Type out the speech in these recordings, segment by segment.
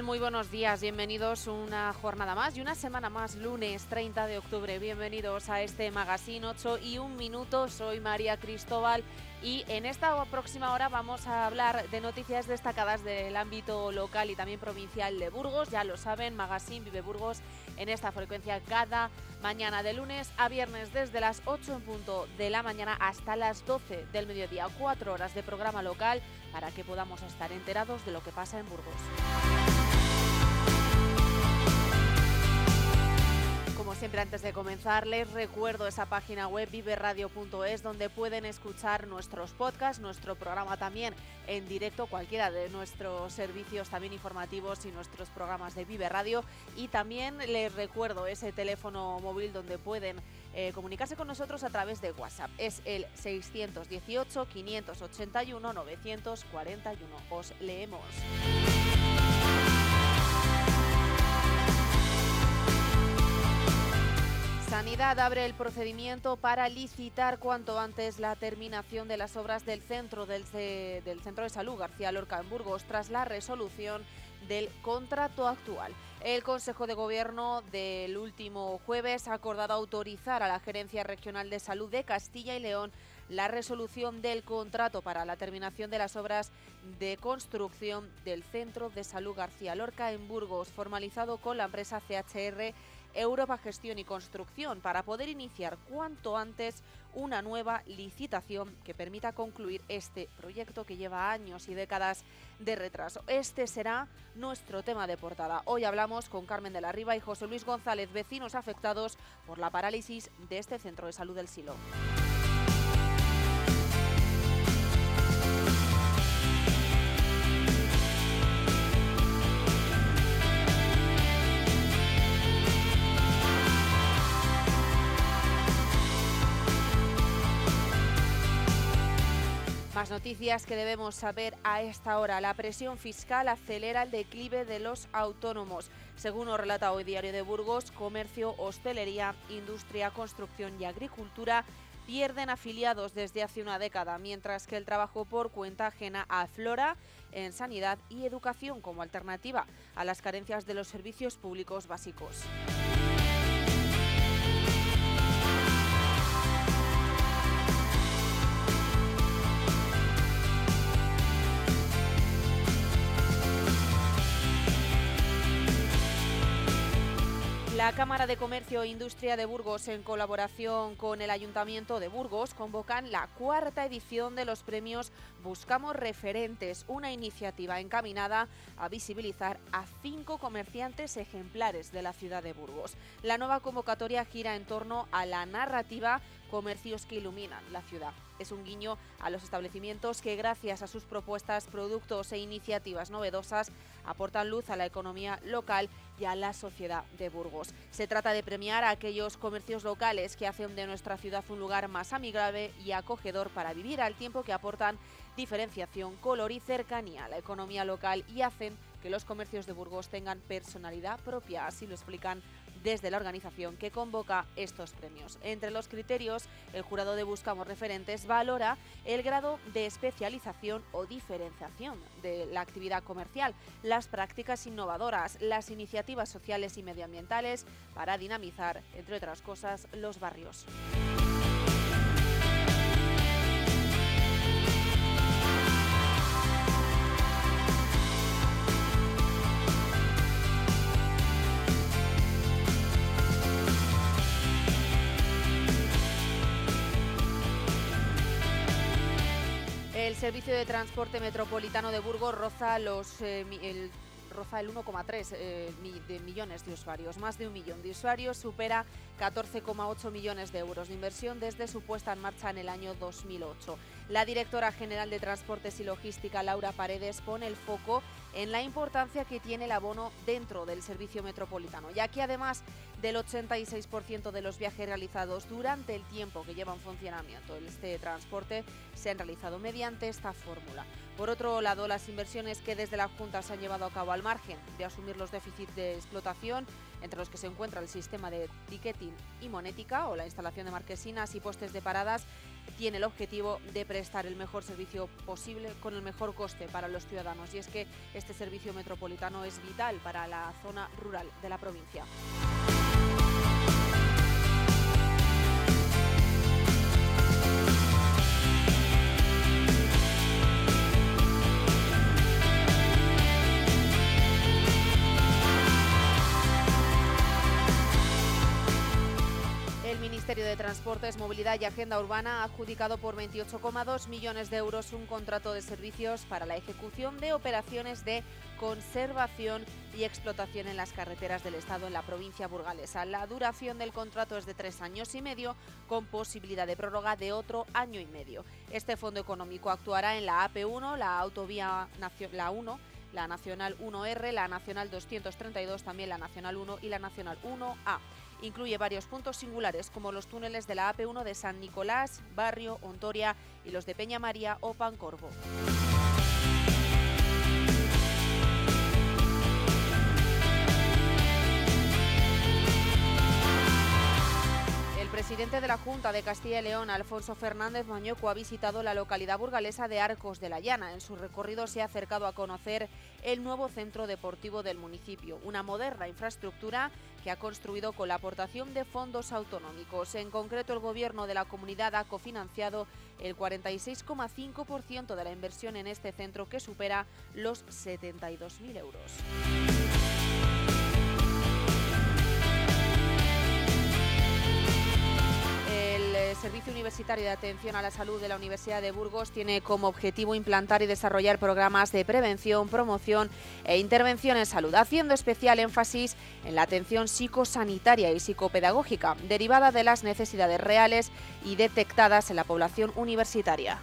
Muy buenos días. Bienvenidos una jornada más y una semana más, lunes 30 de octubre. Bienvenidos a este Magazine 8 y un minuto. Soy María Cristóbal y en esta próxima hora vamos a hablar de noticias destacadas del ámbito local y también provincial de Burgos. Ya lo saben, Magazine Vive Burgos en esta frecuencia cada mañana de lunes a viernes desde las 8 en punto de la mañana hasta las 12 del mediodía. Cuatro horas de programa local para que podamos estar enterados de lo que pasa en Burgos. Siempre, antes de comenzar, les recuerdo esa página web viveradio.es donde pueden escuchar nuestros podcasts, nuestro programa también en directo, cualquiera de nuestros servicios también informativos y nuestros programas de Vive Radio. Y también les recuerdo ese teléfono móvil donde pueden eh, comunicarse con nosotros a través de WhatsApp. Es el 618-581-941. Os leemos. Abre el procedimiento para licitar cuanto antes la terminación de las obras del centro del centro de salud García Lorca en Burgos tras la resolución del contrato actual. El Consejo de Gobierno del último jueves ha acordado autorizar a la Gerencia Regional de Salud de Castilla y León la resolución del contrato para la terminación de las obras de construcción del Centro de Salud García Lorca en Burgos, formalizado con la empresa CHR Europa Gestión y Construcción para poder iniciar cuanto antes una nueva licitación que permita concluir este proyecto que lleva años y décadas de retraso. Este será nuestro tema de portada. Hoy hablamos con Carmen de la Riva y José Luis González, vecinos afectados por la parálisis de este centro de salud del Silo. Noticias que debemos saber a esta hora. La presión fiscal acelera el declive de los autónomos. Según nos relata hoy Diario de Burgos, comercio, hostelería, industria, construcción y agricultura pierden afiliados desde hace una década, mientras que el trabajo por cuenta ajena aflora en sanidad y educación como alternativa a las carencias de los servicios públicos básicos. La Cámara de Comercio e Industria de Burgos, en colaboración con el Ayuntamiento de Burgos, convocan la cuarta edición de los premios Buscamos Referentes, una iniciativa encaminada a visibilizar a cinco comerciantes ejemplares de la ciudad de Burgos. La nueva convocatoria gira en torno a la narrativa Comercios que iluminan la ciudad. Es un guiño a los establecimientos que gracias a sus propuestas, productos e iniciativas novedosas aportan luz a la economía local y a la sociedad de Burgos. Se trata de premiar a aquellos comercios locales que hacen de nuestra ciudad un lugar más amigable y acogedor para vivir al tiempo que aportan diferenciación, color y cercanía a la economía local y hacen que los comercios de Burgos tengan personalidad propia, así lo explican desde la organización que convoca estos premios. Entre los criterios, el jurado de Buscamos Referentes valora el grado de especialización o diferenciación de la actividad comercial, las prácticas innovadoras, las iniciativas sociales y medioambientales para dinamizar, entre otras cosas, los barrios. Servicio de transporte metropolitano de Burgos roza los eh, el roza el 1,3 eh, millones de usuarios. Más de un millón de usuarios supera 14,8 millones de euros de inversión desde su puesta en marcha en el año 2008. La directora general de Transportes y Logística, Laura Paredes, pone el foco en la importancia que tiene el abono dentro del servicio metropolitano, ya que además del 86% de los viajes realizados durante el tiempo que lleva en funcionamiento este transporte se han realizado mediante esta fórmula. Por otro lado, las inversiones que desde la Junta se han llevado a cabo al margen de asumir los déficits de explotación, entre los que se encuentra el sistema de ticketing y monética o la instalación de marquesinas y postes de paradas, tiene el objetivo de prestar el mejor servicio posible con el mejor coste para los ciudadanos. Y es que este servicio metropolitano es vital para la zona rural de la provincia. Transportes, Movilidad y Agenda Urbana ha adjudicado por 28,2 millones de euros un contrato de servicios para la ejecución de operaciones de conservación y explotación en las carreteras del Estado en la provincia burgalesa. La duración del contrato es de tres años y medio, con posibilidad de prórroga de otro año y medio. Este fondo económico actuará en la AP1, la autovía la 1, la Nacional 1R, la Nacional 232, también la Nacional 1 y la Nacional 1A. Incluye varios puntos singulares como los túneles de la AP1 de San Nicolás, Barrio, Ontoria y los de Peña María o Pancorvo. Presidente de la Junta de Castilla y León, Alfonso Fernández Mañoco, ha visitado la localidad burgalesa de Arcos de la Llana. En su recorrido se ha acercado a conocer el nuevo centro deportivo del municipio, una moderna infraestructura que ha construido con la aportación de fondos autonómicos. En concreto, el Gobierno de la comunidad ha cofinanciado el 46,5% de la inversión en este centro, que supera los 72.000 euros. El Servicio Universitario de Atención a la Salud de la Universidad de Burgos tiene como objetivo implantar y desarrollar programas de prevención, promoción e intervención en salud, haciendo especial énfasis en la atención psicosanitaria y psicopedagógica, derivada de las necesidades reales y detectadas en la población universitaria.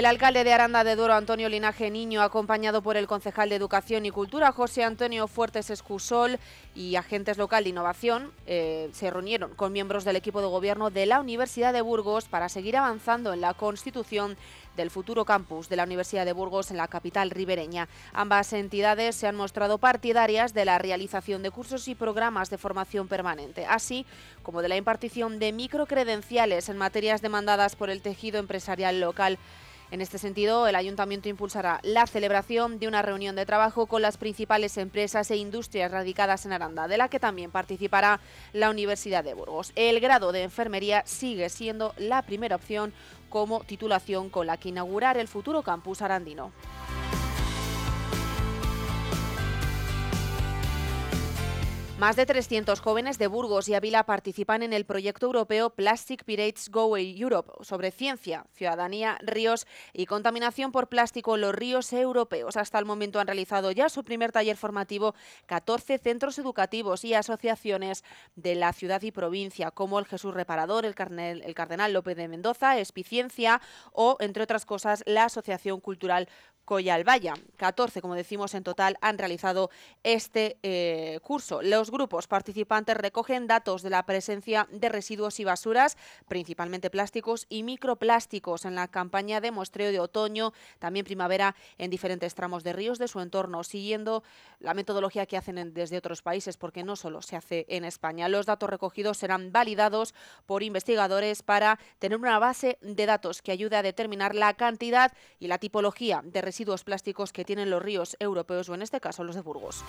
El alcalde de Aranda de Duero, Antonio Linaje Niño, acompañado por el concejal de Educación y Cultura, José Antonio Fuertes Escusol, y agentes local de innovación, eh, se reunieron con miembros del equipo de gobierno de la Universidad de Burgos para seguir avanzando en la constitución del futuro campus de la Universidad de Burgos en la capital ribereña. Ambas entidades se han mostrado partidarias de la realización de cursos y programas de formación permanente, así como de la impartición de microcredenciales en materias demandadas por el tejido empresarial local. En este sentido, el Ayuntamiento impulsará la celebración de una reunión de trabajo con las principales empresas e industrias radicadas en Aranda, de la que también participará la Universidad de Burgos. El grado de enfermería sigue siendo la primera opción como titulación con la que inaugurar el futuro campus arandino. Más de 300 jóvenes de Burgos y Ávila participan en el proyecto europeo Plastic Pirates Go Europe sobre ciencia, ciudadanía, ríos y contaminación por plástico en los ríos europeos. Hasta el momento han realizado ya su primer taller formativo 14 centros educativos y asociaciones de la ciudad y provincia, como el Jesús Reparador, el, el Cardenal López de Mendoza, Espiciencia o, entre otras cosas, la Asociación Cultural Coyalvaya. 14, como decimos, en total han realizado este eh, curso. Los grupos participantes recogen datos de la presencia de residuos y basuras, principalmente plásticos y microplásticos, en la campaña de muestreo de otoño, también primavera, en diferentes tramos de ríos de su entorno, siguiendo la metodología que hacen desde otros países, porque no solo se hace en España. Los datos recogidos serán validados por investigadores para tener una base de datos que ayude a determinar la cantidad y la tipología de plásticos que tienen los ríos europeos o en este caso los de Burgos.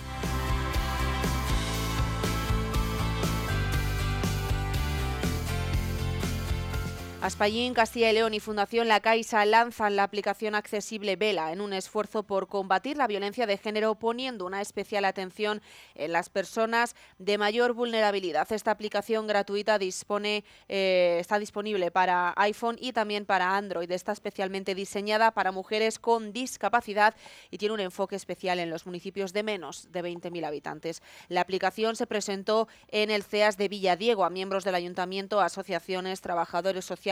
Aspallín, Castilla y León y Fundación La Caixa lanzan la aplicación accesible Vela en un esfuerzo por combatir la violencia de género poniendo una especial atención en las personas de mayor vulnerabilidad. Esta aplicación gratuita dispone, eh, está disponible para iPhone y también para Android. Está especialmente diseñada para mujeres con discapacidad y tiene un enfoque especial en los municipios de menos de 20.000 habitantes. La aplicación se presentó en el CEAS de Villadiego a miembros del ayuntamiento, asociaciones, trabajadores sociales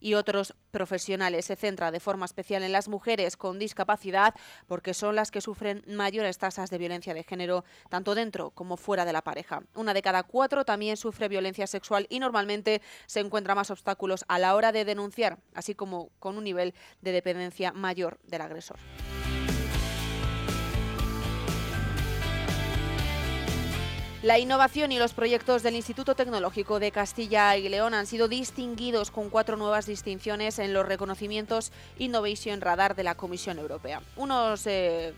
y otros profesionales. Se centra de forma especial en las mujeres con discapacidad porque son las que sufren mayores tasas de violencia de género tanto dentro como fuera de la pareja. Una de cada cuatro también sufre violencia sexual y normalmente se encuentra más obstáculos a la hora de denunciar, así como con un nivel de dependencia mayor del agresor. La innovación y los proyectos del Instituto Tecnológico de Castilla y León han sido distinguidos con cuatro nuevas distinciones en los reconocimientos Innovation Radar de la Comisión Europea. Unos eh,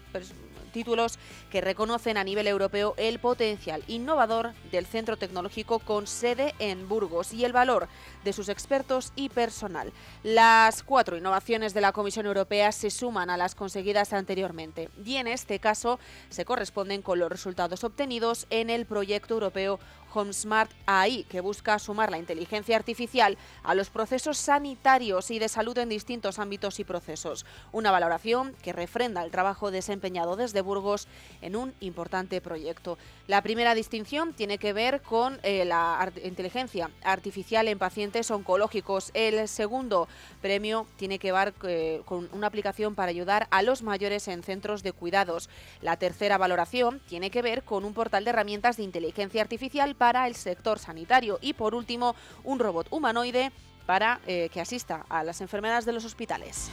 títulos que reconocen a nivel europeo el potencial innovador del centro tecnológico con sede en Burgos y el valor de sus expertos y personal. Las cuatro innovaciones de la Comisión Europea se suman a las conseguidas anteriormente y en este caso se corresponden con los resultados obtenidos en el proyecto europeo HomeSmart AI, que busca sumar la inteligencia artificial a los procesos sanitarios y de salud en distintos ámbitos y procesos. Una valoración que refrenda el trabajo desempeñado desde Burgos en un importante proyecto. La primera distinción tiene que ver con eh, la inteligencia artificial en pacientes oncológicos. El segundo premio tiene que ver eh, con una aplicación para ayudar a los mayores en centros de cuidados. La tercera valoración tiene que ver con un portal de herramientas de inteligencia artificial para el sector sanitario. Y por último, un robot humanoide para eh, que asista a las enfermedades de los hospitales.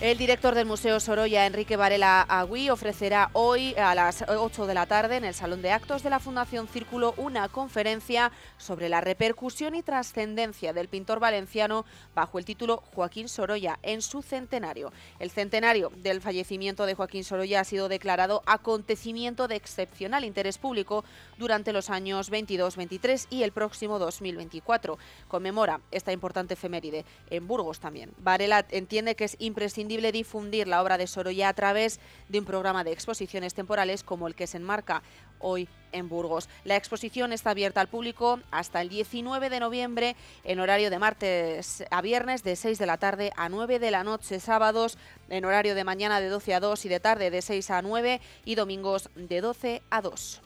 El director del Museo Sorolla, Enrique Varela Agüí, ofrecerá hoy a las 8 de la tarde en el Salón de Actos de la Fundación Círculo una conferencia sobre la repercusión y trascendencia del pintor valenciano bajo el título Joaquín Sorolla en su centenario. El centenario del fallecimiento de Joaquín Sorolla ha sido declarado acontecimiento de excepcional interés público durante los años 22, 23 y el próximo 2024. Conmemora esta importante efeméride en Burgos también. Varela entiende que es imprescindible difundir la obra de Sorolla a través de un programa de exposiciones temporales como el que se enmarca hoy en Burgos. La exposición está abierta al público hasta el 19 de noviembre en horario de martes a viernes de 6 de la tarde a 9 de la noche, sábados en horario de mañana de 12 a 2 y de tarde de 6 a 9 y domingos de 12 a 2.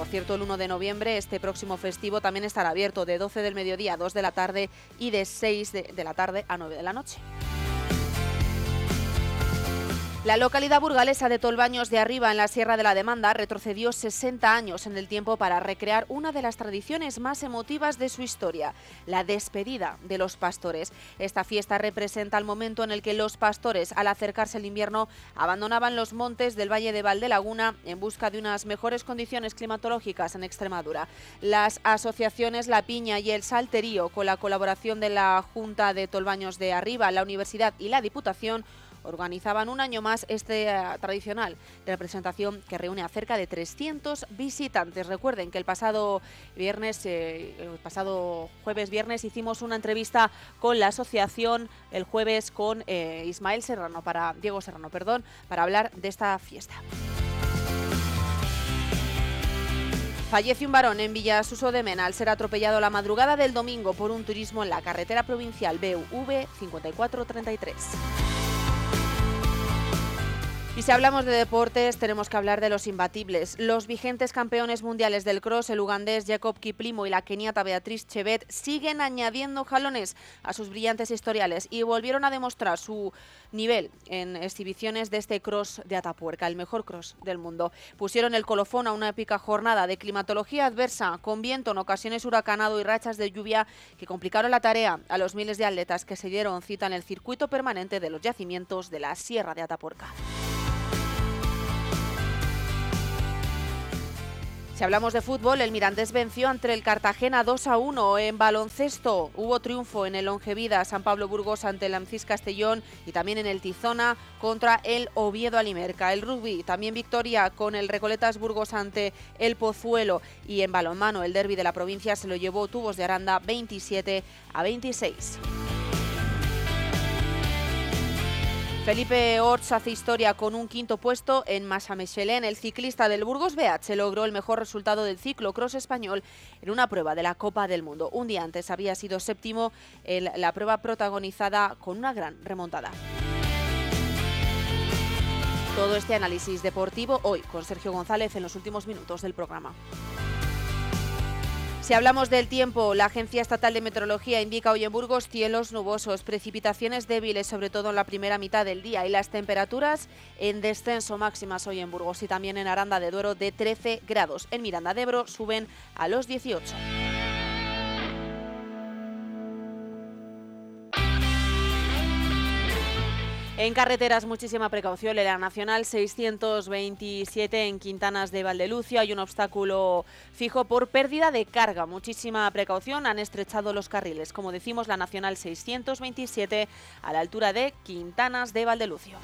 Por cierto, el 1 de noviembre, este próximo festivo también estará abierto de 12 del mediodía a 2 de la tarde y de 6 de, la tarde a 9 de la noche. La localidad burgalesa de Tolbaños de Arriba, en la Sierra de la Demanda, retrocedió 60 años en el tiempo para recrear una de las tradiciones más emotivas de su historia, la despedida de los pastores. Esta fiesta representa el momento en el que los pastores, al acercarse el invierno, abandonaban los montes del Valle de Valdelaguna en busca de unas mejores condiciones climatológicas en Extremadura. Las asociaciones La Piña y El Salterío, con la colaboración de la Junta de Tolbaños de Arriba, la Universidad y la Diputación, organizaban un año más este eh, tradicional representación que reúne a cerca de 300 visitantes. Recuerden que el pasado viernes, eh, el pasado jueves viernes hicimos una entrevista con la asociación el jueves con eh, Ismael Serrano para Diego Serrano, perdón, para hablar de esta fiesta. Fallece un varón en Villasuso de Mena al ser atropellado la madrugada del domingo por un turismo en la carretera provincial BUV 5433. Y si hablamos de deportes, tenemos que hablar de los imbatibles. Los vigentes campeones mundiales del cross, el ugandés Jacob Kiplimo y la keniata Beatriz Chevet, siguen añadiendo jalones a sus brillantes historiales y volvieron a demostrar su nivel en exhibiciones de este cross de Atapuerca, el mejor cross del mundo. Pusieron el colofón a una épica jornada de climatología adversa, con viento en ocasiones huracanado y rachas de lluvia que complicaron la tarea a los miles de atletas que se dieron cita en el circuito permanente de los yacimientos de la Sierra de Atapuerca. Si hablamos de fútbol, el Mirandés venció ante el Cartagena 2 a 1 en baloncesto. Hubo triunfo en el Longevida San Pablo Burgos ante el Amcis Castellón y también en el Tizona contra el Oviedo Alimerca. El rugby también victoria con el Recoletas Burgos ante el Pozuelo y en balonmano el derby de la provincia se lo llevó Tubos de Aranda 27 a 26. Felipe Orts hace historia con un quinto puesto en Massa Michelin. El ciclista del Burgos BH logró el mejor resultado del ciclo cross español en una prueba de la Copa del Mundo. Un día antes había sido séptimo en la prueba protagonizada con una gran remontada. Todo este análisis deportivo hoy con Sergio González en los últimos minutos del programa. Si hablamos del tiempo, la Agencia Estatal de Meteorología indica hoy en Burgos cielos nubosos, precipitaciones débiles, sobre todo en la primera mitad del día, y las temperaturas en descenso máximas hoy en Burgos y también en Aranda de Duero de 13 grados. En Miranda de Ebro suben a los 18. En carreteras, muchísima precaución. En la Nacional 627 en Quintanas de Valdelucio hay un obstáculo fijo por pérdida de carga. Muchísima precaución. Han estrechado los carriles. Como decimos, la Nacional 627 a la altura de Quintanas de Valdelucio.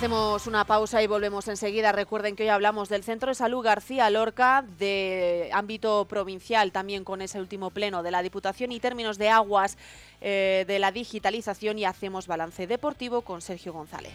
Hacemos una pausa y volvemos enseguida. Recuerden que hoy hablamos del Centro de Salud García Lorca, de ámbito provincial, también con ese último pleno de la Diputación y términos de aguas eh, de la digitalización y hacemos balance deportivo con Sergio González.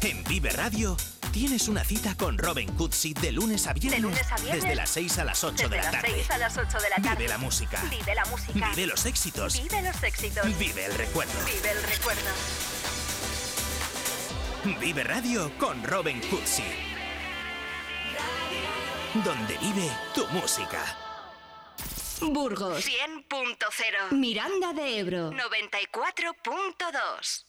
En Vive Radio tienes una cita con Robin Cutsi de lunes a viernes. lunes a viernes. Desde las 6 a las 8 Desde de la las tarde. 6 a las 8 de la tarde. Vive la música. Vive la música. Vive los éxitos. Vive los éxitos. Vive el recuerdo. Vive el recuerdo. Vive Radio con Robin Cutsi. Donde vive tu música. Burgos. 100.0. Miranda de Ebro. 94.2.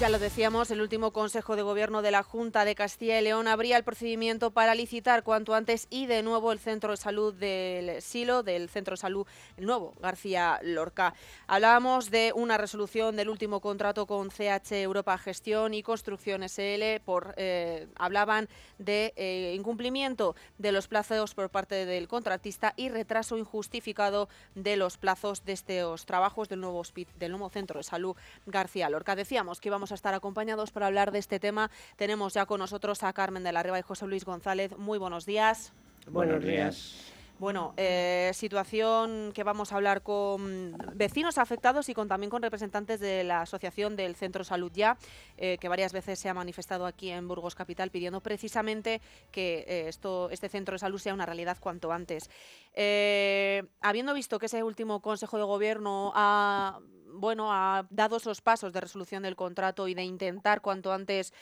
Ya lo decíamos, el último Consejo de Gobierno de la Junta de Castilla y León abría el procedimiento para licitar cuanto antes y de nuevo el Centro de Salud del Silo, del Centro de Salud nuevo García Lorca. Hablábamos de una resolución del último contrato con CH Europa Gestión y Construcción SL. Por, eh, hablaban de eh, incumplimiento de los plazos por parte del contratista y retraso injustificado de los plazos de estos trabajos del nuevo, del nuevo Centro de Salud García Lorca. Decíamos que íbamos a estar acompañados para hablar de este tema. Tenemos ya con nosotros a Carmen de la Riva y José Luis González. Muy buenos días. Buenos días. Bueno, eh, situación que vamos a hablar con vecinos afectados y con también con representantes de la Asociación del Centro Salud Ya, eh, que varias veces se ha manifestado aquí en Burgos Capital pidiendo precisamente que eh, esto, este centro de salud sea una realidad cuanto antes. Eh, habiendo visto que ese último Consejo de Gobierno ha bueno, ha dado esos pasos de resolución del contrato y de intentar cuanto antes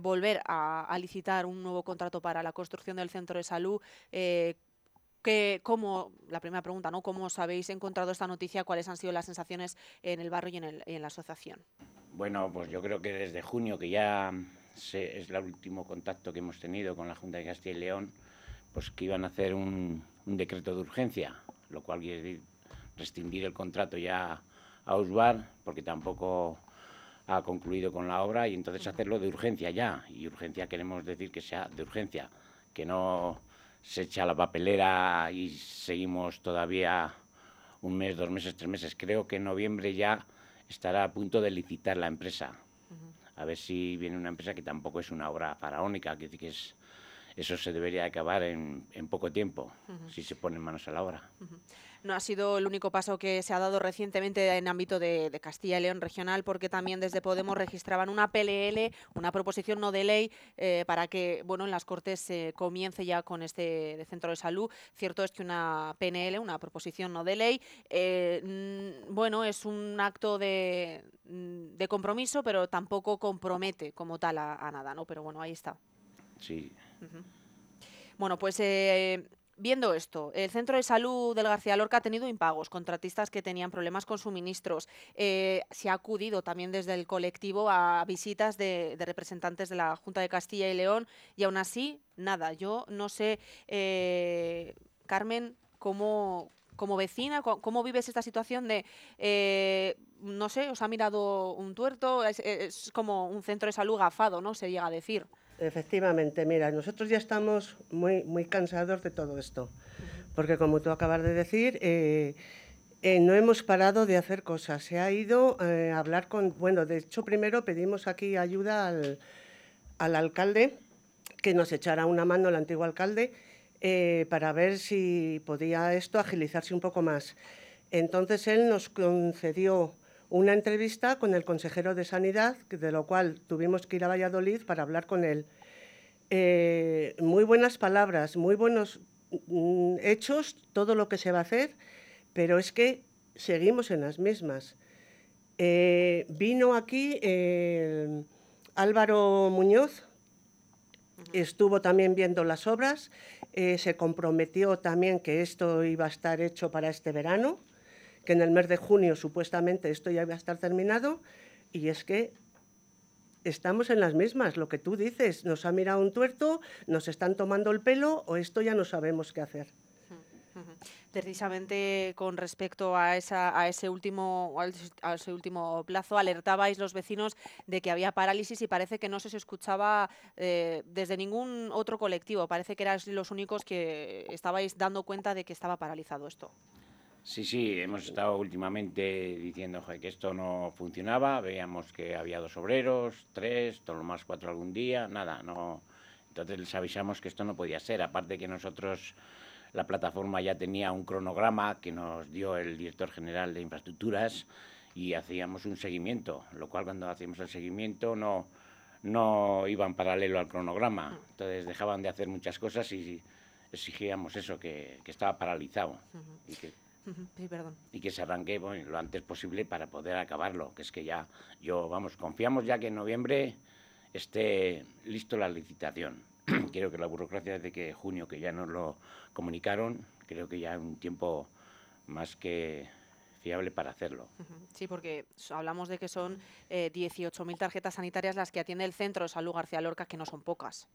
volver a, a licitar un nuevo contrato para la construcción del centro de salud. eh, que, ¿cómo, la primera pregunta, ¿no? ¿Cómo os habéis encontrado esta noticia? ¿Cuáles han sido las sensaciones en el barrio y en, el- y en la asociación? Bueno, pues yo creo que desde junio, que ya se- es el último contacto que hemos tenido con la Junta de Castilla y León, pues que iban a hacer un, un decreto de urgencia, lo cual quiere decir rescindir el contrato ya a Usbar, porque tampoco ha concluido con la obra, y entonces hacerlo de urgencia ya. Y urgencia queremos decir que sea de urgencia, que no se echa la papelera y seguimos todavía un mes, dos meses, tres meses. Creo que en noviembre ya estará a punto de licitar la empresa. A ver si viene una empresa que tampoco es una obra faraónica, que, que es, eso se debería acabar en, en poco tiempo, si se ponen manos a la obra. No ha sido el único paso que se ha dado recientemente en ámbito de, de, Castilla y León regional, porque también desde Podemos registraban una PLL, una proposición no de ley, eh, para que bueno en las Cortes se eh, comience ya con este de centro de salud. Cierto es que una PNL, una proposición no de ley, eh, bueno, es un acto de, de, compromiso, pero tampoco compromete como tal a, a, nada, ¿no? Pero bueno, ahí está. Sí. Uh -huh. Bueno, pues eh, viendo esto, el centro de salud del García Lorca ha tenido impagos, contratistas que tenían problemas con suministros. Eh, se ha acudido también desde el colectivo a visitas de, representantes de la Junta de Castilla y León y aún así, nada. Yo no sé, eh, Carmen, cómo, como vecina, ¿cómo vives esta situación de, eh, no sé, os ha mirado un tuerto? Es, es, como un centro de salud gafado, ¿no? Se llega a decir. Efectivamente, mira, nosotros ya estamos muy, muy cansados de todo esto, porque como tú acabas de decir, eh, eh, no hemos parado de hacer cosas. Se ha ido eh, a hablar con, bueno, de hecho primero pedimos aquí ayuda al, al alcalde, que nos echara una mano, el antiguo alcalde, para ver si podía esto agilizarse un poco más. Entonces él nos concedió una entrevista con el consejero de Sanidad, de lo cual tuvimos que ir a Valladolid para hablar con él. Eh, muy buenas palabras, muy buenos mm, hechos, todo lo que se va a hacer, pero es que seguimos en las mismas. Eh, vino aquí eh, Álvaro Muñoz, estuvo también viendo las obras, se comprometió también que esto iba a estar hecho para este verano que en el mes de junio supuestamente esto ya iba a estar terminado y es que estamos en las mismas, lo que tú dices, nos ha mirado un tuerto, nos están tomando el pelo o esto ya no sabemos qué hacer. Precisamente con respecto a, esa, a, ese último, plazo, alertabais los vecinos de que había parálisis y parece que no se escuchaba eh, desde ningún otro colectivo. Parece que erais los únicos que estabais dando cuenta de que estaba paralizado esto. Sí, sí, hemos estado últimamente diciendo que esto no funcionaba, veíamos que había dos obreros, tres, todo lo más cuatro algún día, nada, no. Entonces les avisamos que esto no podía ser, aparte que nosotros, la plataforma ya tenía un cronograma que nos dio el director general de infraestructuras y hacíamos un seguimiento, lo cual cuando hacíamos el seguimiento no, no iban paralelo al cronograma, entonces dejaban de hacer muchas cosas y exigíamos eso, que, que estaba paralizado. Uh -huh. y que, Sí, perdón. Y que se arranque bueno, lo antes posible para poder acabarlo. Que es que ya, yo, vamos, confiamos ya que en noviembre esté listo la licitación. creo que la burocracia desde que junio, que ya nos lo comunicaron, creo que ya es un tiempo más que fiable para hacerlo. Sí, porque hablamos de que son eh, 18.000 tarjetas sanitarias las que atiende el Centro de Salud García Lorca, que no son pocas.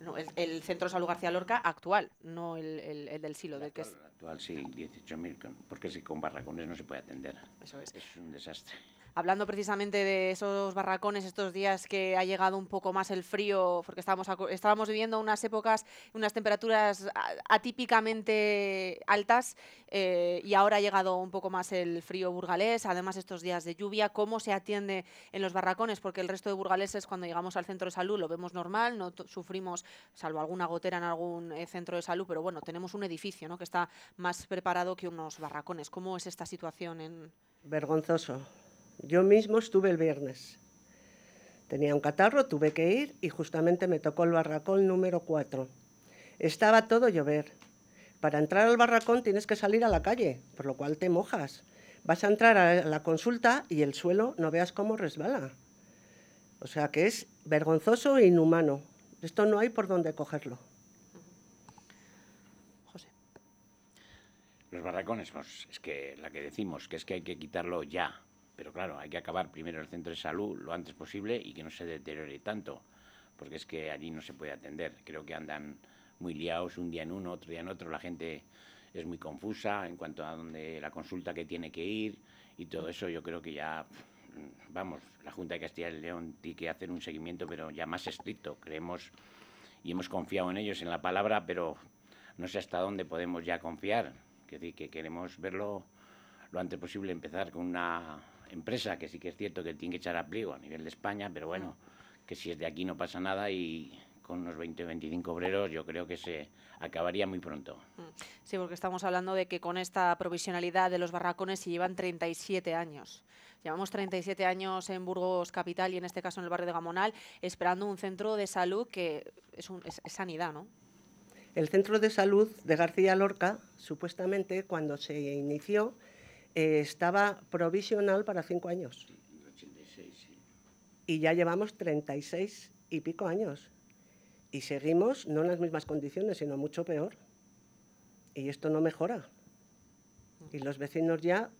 No, el, el, Centro Salud García Lorca actual, no el, el, el del Silo. Del que es... actual sí, 18.000, porque si con barracones no se puede atender. Eso es. Es un desastre. Hablando precisamente de esos barracones, estos días que ha llegado un poco más el frío, porque estábamos, estábamos viviendo unas épocas, unas temperaturas atípicamente altas eh, y ahora ha llegado un poco más el frío burgalés, además estos días de lluvia, ¿cómo se atiende en los barracones? Porque el resto de burgaleses cuando llegamos al centro de salud lo vemos normal, no sufrimos, salvo alguna gotera en algún eh, centro de salud, pero bueno, tenemos un edificio ¿no? que está más preparado que unos barracones. ¿Cómo es esta situación en...? Vergonzoso. Yo mismo estuve el viernes. Tenía un catarro, tuve que ir y justamente me tocó el barracón número 4. Estaba todo llover. Para entrar al barracón tienes que salir a la calle, por lo cual te mojas. Vas a entrar a la consulta y el suelo no veas cómo resbala. O sea que es vergonzoso e inhumano. Esto no hay por dónde cogerlo. José. Los barracones, pues, es que la que decimos, que es que hay que quitarlo ya. Pero claro, hay que acabar primero el centro de salud lo antes posible y que no se deteriore tanto, porque es que allí no se puede atender. Creo que andan muy liados un día en uno, otro día en otro, la gente es muy confusa en cuanto a dónde la consulta que tiene que ir y todo eso yo creo que ya, vamos, la Junta de Castilla y León tiene que hacer un seguimiento, pero ya más estricto, creemos, y hemos confiado en ellos, en la palabra, pero no sé hasta dónde podemos ya confiar. Es decir, que queremos verlo lo antes posible, empezar con una empresa que sí que es cierto que tiene que echar a pliego a nivel de España, pero bueno, que si es de aquí no pasa nada y con unos 20 o 25 obreros yo creo que se acabaría muy pronto. Sí, porque estamos hablando de que con esta provisionalidad de los barracones se llevan 37 años. Llevamos 37 años en Burgos Capital y en este caso en el barrio de Gamonal, esperando un centro de salud que es, un- es- es sanidad, ¿no? El centro de salud de García Lorca, supuestamente, cuando se inició, eh, estaba provisional para cinco años. Y ya llevamos 36 y pico años. Y seguimos no en las mismas condiciones, sino mucho peor. Y esto no mejora. Y los vecinos ya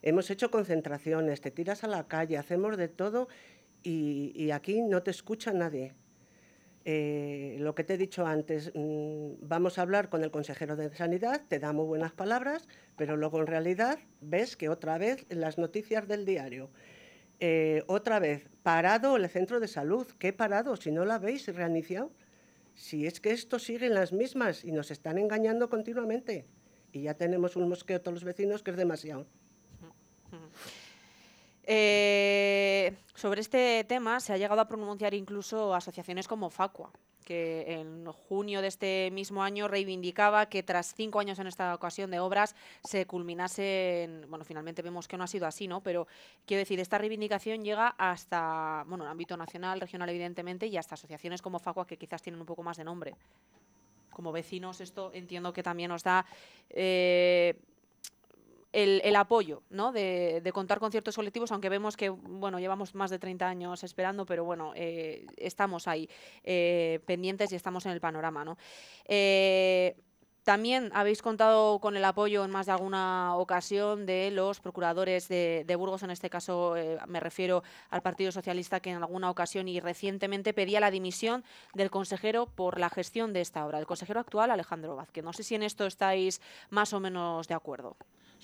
hemos hecho concentraciones, te tiras a la calle, hacemos de todo y, y aquí no te escucha nadie. Eh, lo que te he dicho antes, mm, vamos a hablar con el consejero de Sanidad, te da muy buenas palabras, pero luego en realidad ves que otra vez en las noticias del diario, eh, otra vez, parado el centro de salud. ¿Qué parado? Si no la veis reiniciado. Si es que esto sigue en las mismas y nos están engañando continuamente. Y ya tenemos un mosqueo todos los vecinos que es demasiado. Eh, sobre este tema se ha llegado a pronunciar incluso asociaciones como Facua, que en junio de este mismo año reivindicaba que tras cinco años en esta ocasión de obras se culminasen, bueno, finalmente vemos que no ha sido así, ¿no? Pero quiero decir, esta reivindicación llega hasta, bueno, el ámbito nacional, regional evidentemente, y hasta asociaciones como Facua que quizás tienen un poco más de nombre. Como vecinos esto entiendo que también nos da... eh, el, apoyo de, contar con ciertos colectivos, aunque vemos que bueno, llevamos más de 30 años esperando, pero bueno, eh, estamos ahí eh, pendientes y estamos en el panorama. ¿no? Eh, también habéis contado con el apoyo en más de alguna ocasión de los procuradores de, Burgos, en este caso me refiero al Partido Socialista, que en alguna ocasión y recientemente pedía la dimisión del consejero por la gestión de esta obra, el consejero actual Alejandro Vázquez. No sé si en esto estáis más o menos de acuerdo.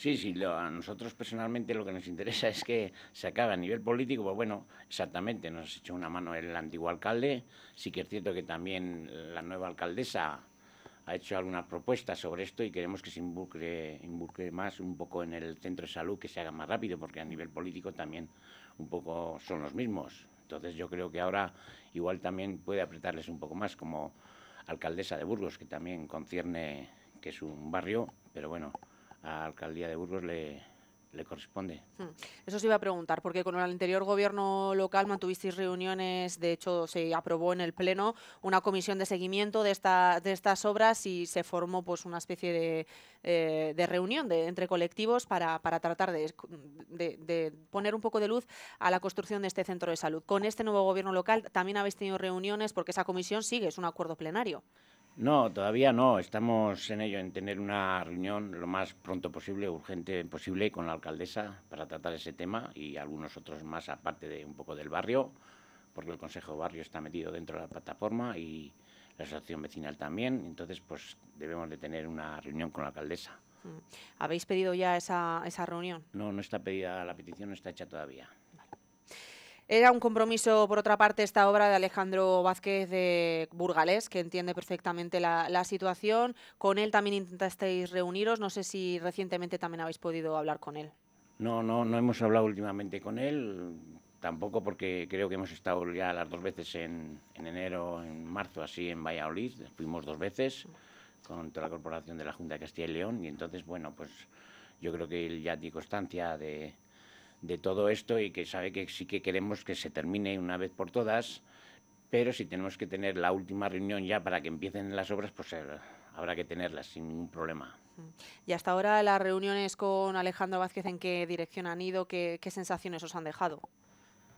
Sí, sí, lo- a nosotros personalmente lo que nos interesa es que se acabe a nivel político, pues bueno, exactamente, nos ha hecho una mano el antiguo alcalde, sí que es cierto que también la nueva alcaldesa ha hecho algunas propuestas sobre esto y queremos que se involucre, involucre más un poco en el centro de salud, que se haga más rápido, porque a nivel político también un poco son los mismos. Entonces yo creo que ahora igual también puede apretarles un poco más como alcaldesa de Burgos, que también concierne que es un barrio, pero bueno, a la alcaldía de Burgos le, le corresponde. Hmm. Eso os iba a preguntar, porque con el anterior gobierno local mantuvisteis reuniones, de hecho se aprobó en el Pleno una comisión de seguimiento de, esta, de estas obras y se formó pues una especie de, eh, de reunión de, entre colectivos para, para tratar de- de poner un poco de luz a la construcción de este centro de salud. Con este nuevo gobierno local también habéis tenido reuniones porque esa comisión sigue, es un acuerdo plenario. No, todavía no. Estamos en ello, en tener una reunión lo más pronto posible, urgente posible, con la alcaldesa para tratar ese tema y algunos otros más, aparte de un poco del barrio, porque el Consejo de Barrio está metido dentro de la plataforma y la asociación vecinal también. Entonces, pues debemos de tener una reunión con la alcaldesa. Hmm. ¿Habéis pedido ya esa, esa reunión? No, no está pedida la petición, no está hecha todavía. Era un compromiso, por otra parte, esta obra de Alejandro Vázquez de Burgalés, que entiende perfectamente la, la situación. Con él también intentasteis reuniros. No sé si recientemente también habéis podido hablar con él. No, no, no hemos hablado últimamente con él, tampoco porque creo que hemos estado ya las dos veces en, en enero, en marzo, así en Valladolid, fuimos dos veces con toda la corporación de la Junta de Castilla y León y entonces, bueno, pues yo creo que él ya tiene constancia de, de todo esto y que sabe que sí que queremos que se termine una vez por todas, pero si tenemos que tener la última reunión ya para que empiecen las obras, pues eh, habrá que tenerlas sin ningún problema. Y hasta ahora las reuniones con Alejandro Vázquez, ¿en qué dirección han ido? ¿Qué, qué sensaciones os han dejado?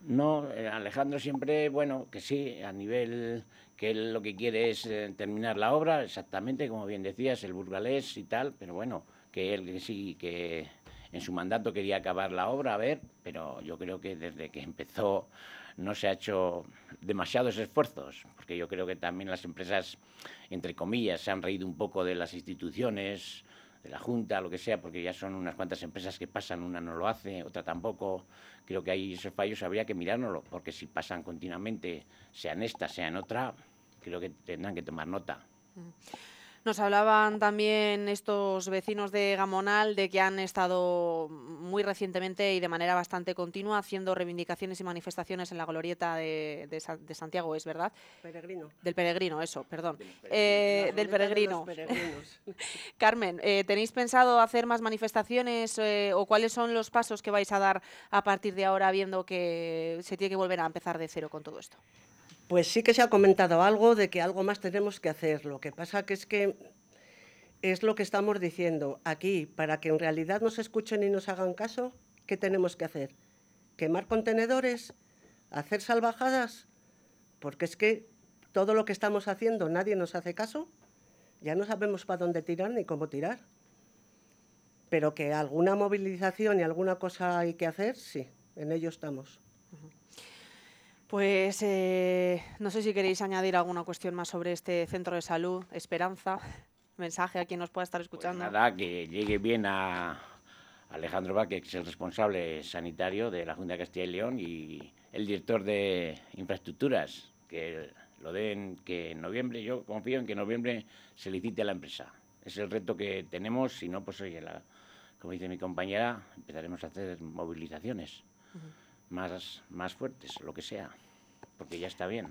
No, eh, Alejandro siempre, bueno, que sí, a nivel que él lo que quiere es eh, terminar la obra, exactamente, como bien decías, el burgalés y tal, pero bueno, que él que sí, que en su mandato quería acabar la obra, a ver, pero yo creo que desde que empezó no se ha hecho demasiados esfuerzos, porque yo creo que también las empresas, entre comillas, se han reído un poco de las instituciones, de la Junta, lo que sea, porque ya son unas cuantas empresas que pasan, una no lo hace, otra tampoco. Creo que hay esos fallos, habría que mirárnoslo, porque si pasan continuamente, sea en esta, sea en otra, creo que tendrán que tomar nota. Nos hablaban también estos vecinos de Gamonal de que han estado muy recientemente y de manera bastante continua haciendo reivindicaciones y manifestaciones en la glorieta de, de Sa- de Santiago, ¿es verdad? Peregrino. Del peregrino, eso, perdón. Del Eh, La del boleta de peregrino. Carmen, eh, ¿tenéis pensado hacer más manifestaciones eh, o cuáles son los pasos que vais a dar a partir de ahora viendo que se tiene que volver a empezar de cero con todo esto? Pues sí que se ha comentado algo de que algo más tenemos que hacer. Lo que pasa que es que es lo que estamos diciendo aquí. Para que en realidad nos escuchen y nos hagan caso, ¿qué tenemos que hacer? ¿Quemar contenedores? ¿Hacer salvajadas? Porque es que todo lo que estamos haciendo nadie nos hace caso. Ya no sabemos para dónde tirar ni cómo tirar. Pero que alguna movilización y alguna cosa hay que hacer, sí, en ello estamos. Pues eh, no sé si queréis añadir alguna cuestión más sobre este centro de salud, Esperanza, mensaje a quien nos pueda estar Pues escuchando. nada, que llegue bien a Alejandro Vázquez, que es el responsable sanitario de la Junta de Castilla y León, y el director de infraestructuras, que lo den, que en noviembre, yo confío en que en noviembre se licite a la empresa. Es el reto que tenemos, si no, pues oye, la- como dice mi compañera, empezaremos a hacer movilizaciones más, más fuertes, lo que sea, porque ya está bien.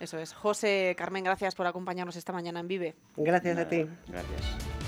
Eso es. José, Carmen, gracias por acompañarnos esta mañana en Vive. Gracias a ti. Gracias.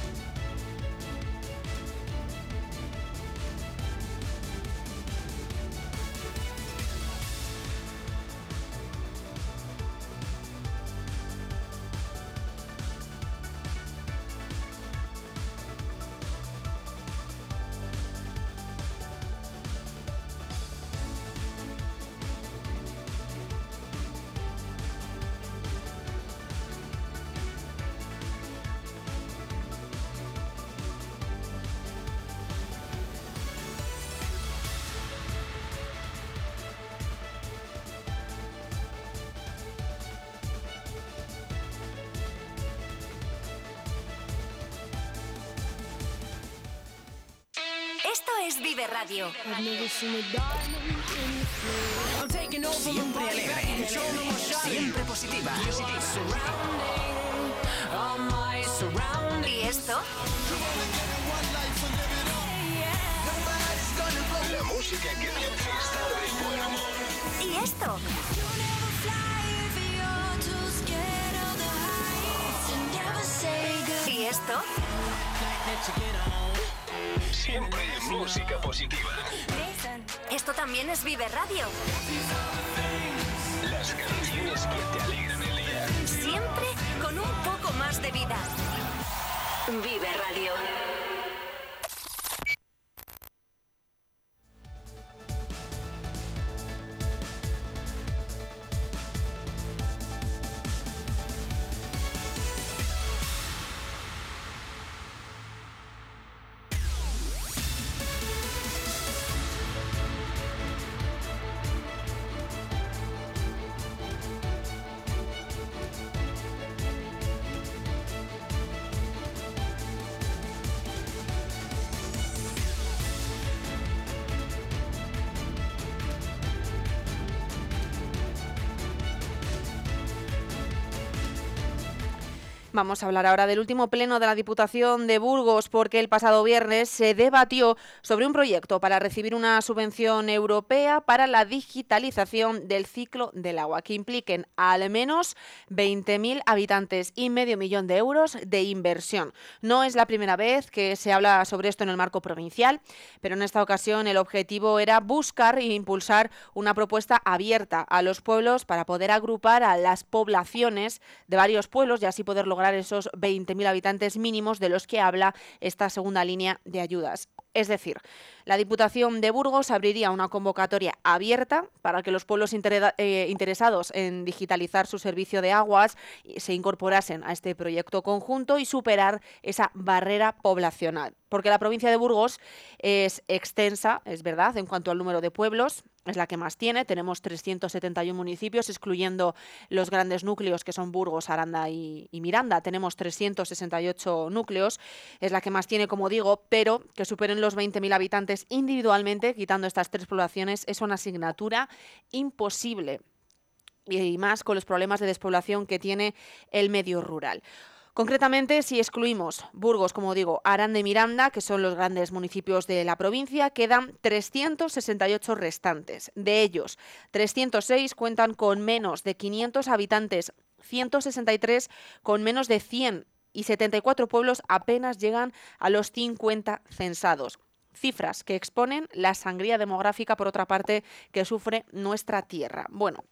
Es Vive Radio. Siempre alegre. Siempre positiva. ¿Y esto? La música que te hace estar de buen humor. ¿Y esto? ¿Y esto? Siempre música positiva. Esto también es Vive Radio. Las canciones que te alegran el día. Siempre con un poco más de vida. Vive Radio. Vamos a hablar ahora del último pleno de la Diputación de Burgos porque el pasado viernes se debatió sobre un proyecto para recibir una subvención europea para la digitalización del ciclo del agua que impliquen al menos 20.000 habitantes y medio millón de euros de inversión. No es la primera vez que se habla sobre esto en el marco provincial, pero en esta ocasión el objetivo era buscar e impulsar una propuesta abierta a los pueblos para poder agrupar a las poblaciones de varios pueblos y así poder lograr esos 20.000 habitantes mínimos de los que habla esta segunda línea de ayudas. Es decir, la Diputación de Burgos abriría una convocatoria abierta para que los pueblos eh, interesados en digitalizar su servicio de aguas se incorporasen a este proyecto conjunto y superar esa barrera poblacional. Porque la provincia de Burgos es extensa, es verdad, en cuanto al número de pueblos, es la que más tiene. Tenemos 371 municipios, excluyendo los grandes núcleos que son Burgos, Aranda y, Miranda. Tenemos 368 núcleos, es la que más tiene, como digo, pero que superen los 20.000 habitantes individualmente, quitando estas tres poblaciones, es una asignatura imposible. y más con los problemas de despoblación que tiene el medio rural. Concretamente, si excluimos Burgos, como digo, Aranda y Miranda, que son los grandes municipios de la provincia, quedan 368 restantes. De ellos, 306 cuentan con menos de 500 habitantes, 163 con menos de 100 y 74 pueblos apenas llegan a los 50 censados cifras que exponen la sangría demográfica, por otra parte, que sufre nuestra tierra. Bueno,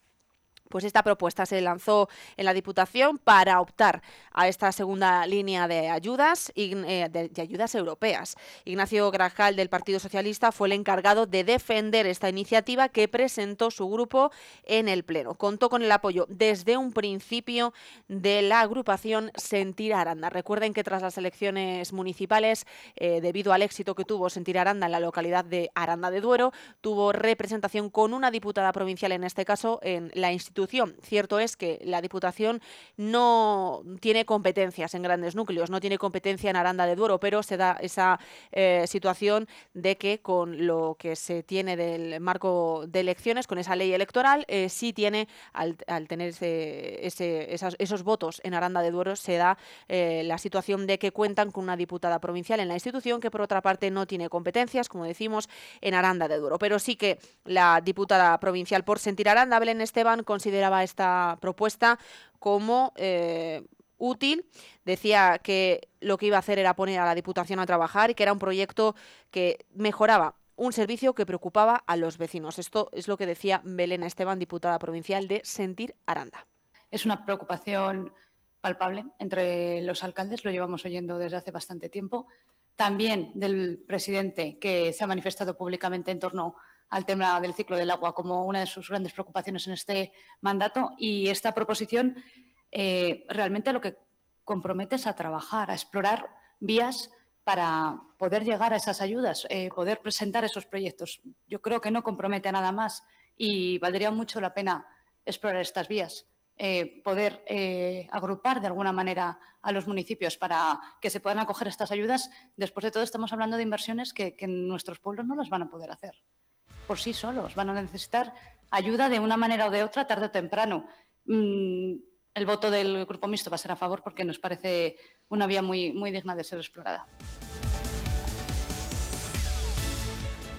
pues esta propuesta se lanzó en la Diputación para optar a esta segunda línea de ayudas, eh, de, ayudas europeas. Ignacio Grajal del Partido Socialista fue el encargado de defender esta iniciativa que presentó su grupo en el Pleno. Contó con el apoyo desde un principio de la agrupación Sentir Aranda. Recuerden que tras las elecciones municipales, eh, debido al éxito que tuvo Sentir Aranda en la localidad de Aranda de Duero, tuvo representación con una diputada provincial, en este caso en la institución Cierto es que la Diputación no tiene competencias en grandes núcleos, no tiene competencia en Aranda de Duero, pero se da esa eh, situación de que con lo que se tiene del marco de elecciones, con esa ley electoral, eh, sí tiene, al, tener esos votos en Aranda de Duero, se da eh, la situación de que cuentan con una diputada provincial en la institución que, por otra parte, no tiene competencias, como decimos, en Aranda de Duero. Pero sí que la diputada provincial por Sentir Aranda, Belén Esteban, consideraba esta propuesta como eh, útil. Decía que lo que iba a hacer era poner a la Diputación a trabajar y que era un proyecto que mejoraba un servicio que preocupaba a los vecinos. Esto es lo que decía Belén Esteban, diputada provincial de Sentir Aranda. Es una preocupación palpable entre los alcaldes, lo llevamos oyendo desde hace bastante tiempo. También del presidente, que se ha manifestado públicamente en torno al tema del ciclo del agua como una de sus grandes preocupaciones en este mandato y esta proposición eh, realmente lo que compromete es a trabajar, a explorar vías para poder llegar a esas ayudas, eh, poder presentar esos proyectos. Yo creo que no compromete nada más y valdría mucho la pena explorar estas vías. Eh, poder agrupar de alguna manera a los municipios para que se puedan acoger estas ayudas. Después de todo, estamos hablando de inversiones que nuestros pueblos no las van a poder hacer por sí solos, van a necesitar ayuda de una manera o de otra tarde o temprano. Mm, el voto del Grupo Mixto va a ser a favor porque nos parece una vía muy, muy digna de ser explorada.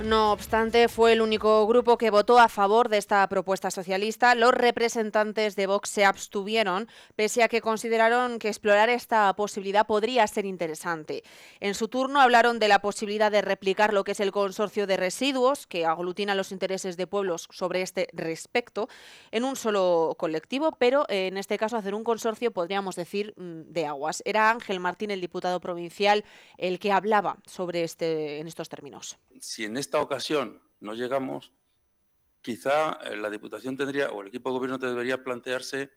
No obstante, fue el único grupo que votó a favor de esta propuesta socialista. Los representantes de Vox se abstuvieron, pese a que consideraron que explorar esta posibilidad podría ser interesante. En su turno hablaron de la posibilidad de replicar lo que es el consorcio de residuos, que aglutina los intereses de pueblos sobre este respecto, en un solo colectivo, pero en este caso hacer un consorcio, podríamos decir, mm, de aguas. Era Ángel Martín, el diputado provincial, el que hablaba sobre este, en estos términos esta ocasión no llegamos, quizá eh, la Diputación tendría, o el equipo de gobierno debería plantearse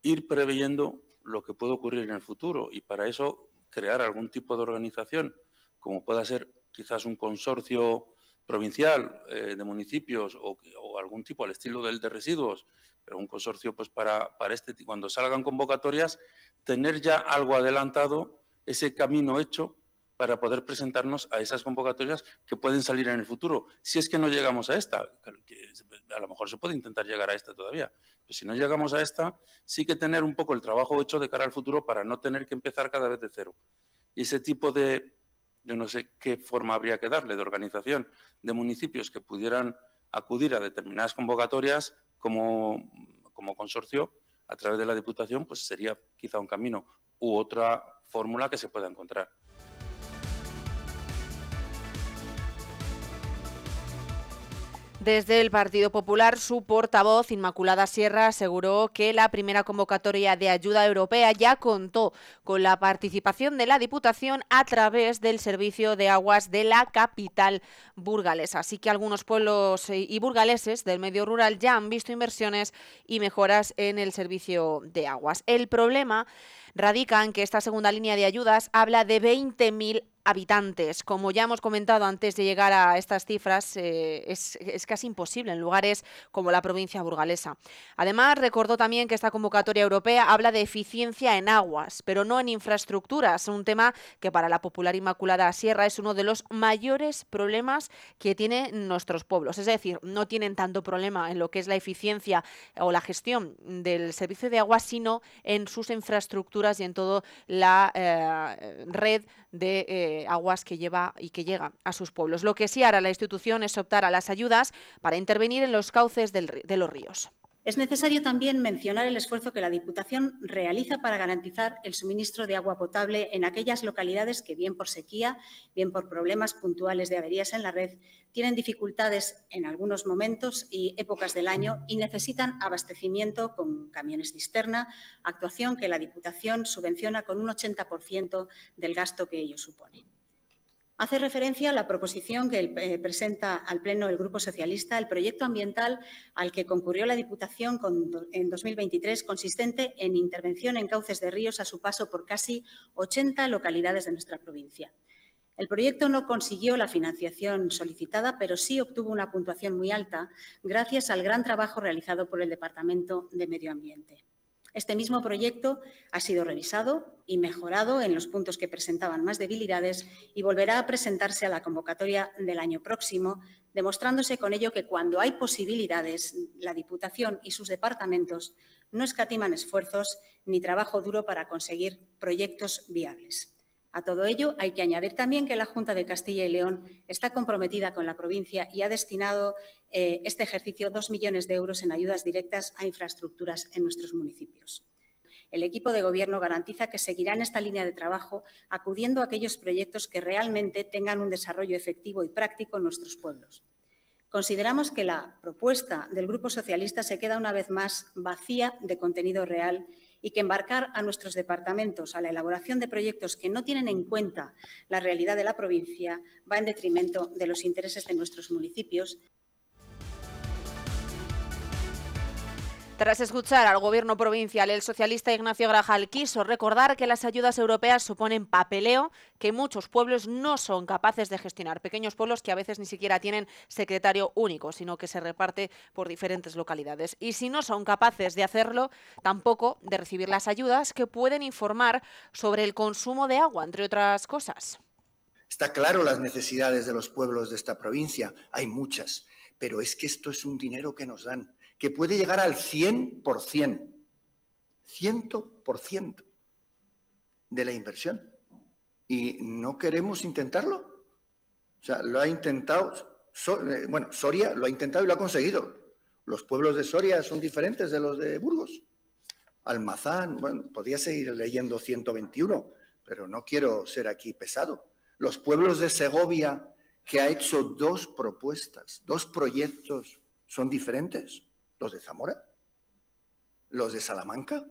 ir preveyendo lo que puede ocurrir en el futuro y para eso crear algún tipo de organización, como pueda ser quizás un consorcio provincial eh, de municipios o, algún tipo al estilo del de residuos, pero un consorcio pues para, para este cuando salgan convocatorias, tener ya algo adelantado, ese camino hecho para poder presentarnos a esas convocatorias que pueden salir en el futuro. Si es que no llegamos a esta, que a lo mejor se puede intentar llegar a esta todavía, pero si no llegamos a esta, sí que tener un poco el trabajo hecho de cara al futuro para no tener que empezar cada vez de cero. Y ese tipo de, yo no sé qué forma habría que darle de organización de municipios que pudieran acudir a determinadas convocatorias como, como consorcio a través de la Diputación, pues sería quizá un camino u otra fórmula que se pueda encontrar. Desde el Partido Popular, su portavoz, Inmaculada Sierra, aseguró que la primera convocatoria de ayuda europea ya contó con la participación de la Diputación a través del servicio de aguas de la capital burgalesa. Así que algunos pueblos y burgaleses del medio rural ya han visto inversiones y mejoras en el servicio de aguas. El problema radica en que esta segunda línea de ayudas habla de 20.000 habitantes. Como ya hemos comentado antes de llegar a estas cifras, eh, es, es, casi imposible en lugares como la provincia burgalesa. Además, recordó también que esta convocatoria europea habla de eficiencia en aguas, pero no en infraestructuras, un tema que para la popular Inmaculada Sierra es uno de los mayores problemas que tienen nuestros pueblos. Es decir, no tienen tanto problema en lo que es la eficiencia o la gestión del servicio de agua, sino en sus infraestructuras y en toda la eh, red de eh, aguas que lleva y que llega a sus pueblos. Lo que sí hará la institución es optar a las ayudas para intervenir en los cauces del, de los ríos. Es necesario también mencionar el esfuerzo que la Diputación realiza para garantizar el suministro de agua potable en aquellas localidades que, bien por sequía, bien por problemas puntuales de averías en la red, tienen dificultades en algunos momentos y épocas del año y necesitan abastecimiento con camiones cisterna, actuación que la Diputación subvenciona con un 80% del gasto que ello supone. Hace referencia a la proposición que eh, presenta al Pleno el Grupo Socialista el proyecto ambiental al que concurrió la Diputación en 2023, consistente en intervención en cauces de ríos a su paso por casi 80 localidades de nuestra provincia. El proyecto no consiguió la financiación solicitada, pero sí obtuvo una puntuación muy alta gracias al gran trabajo realizado por el Departamento de Medio Ambiente. Este mismo proyecto ha sido revisado y mejorado en los puntos que presentaban más debilidades y volverá a presentarse a la convocatoria del año próximo, demostrándose con ello que cuando hay posibilidades, la Diputación y sus departamentos no escatiman esfuerzos ni trabajo duro para conseguir proyectos viables. A todo ello hay que añadir también que la Junta de Castilla y León está comprometida con la provincia y ha destinado eh, este ejercicio dos millones de euros en ayudas directas a infraestructuras en nuestros municipios. El equipo de Gobierno garantiza que seguirá en esta línea de trabajo acudiendo a aquellos proyectos que realmente tengan un desarrollo efectivo y práctico en nuestros pueblos. Consideramos que la propuesta del Grupo Socialista se queda una vez más vacía de contenido real y que embarcar a nuestros departamentos a la elaboración de proyectos que no tienen en cuenta la realidad de la provincia va en detrimento de los intereses de nuestros municipios Tras escuchar al gobierno provincial, el socialista Ignacio Grajal quiso recordar que las ayudas europeas suponen papeleo que muchos pueblos no son capaces de gestionar. Pequeños pueblos que a veces ni siquiera tienen secretario único, sino que se reparte por diferentes localidades. Y si no son capaces de hacerlo, tampoco de recibir las ayudas que pueden informar sobre el consumo de agua, entre otras cosas. Está claro las necesidades de los pueblos de esta provincia. Hay muchas, pero es que esto es un dinero que nos dan que puede llegar al 100%, 100% de la inversión. Y no queremos intentarlo. O sea, lo ha intentado, eh, bueno, Soria lo ha intentado y lo ha conseguido. Los pueblos de Soria son diferentes de los de Burgos. Almazán, bueno, podría seguir leyendo 121, pero no quiero ser aquí pesado. Los pueblos de Segovia, que ha hecho dos propuestas, dos proyectos, son diferentes. ¿Los de Zamora? ¿Los de Salamanca?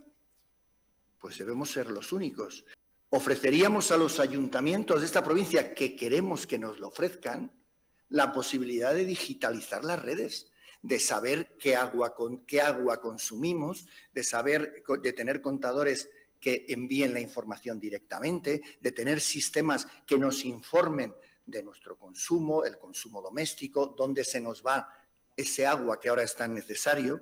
Pues debemos ser los únicos. Ofreceríamos a los ayuntamientos de esta provincia que queremos que nos lo ofrezcan la posibilidad de digitalizar las redes, de saber qué agua, qué agua consumimos, de saber, de tener contadores que envíen la información directamente, de tener sistemas que nos informen de nuestro consumo, el consumo doméstico, dónde se nos va ese agua que ahora es tan necesario.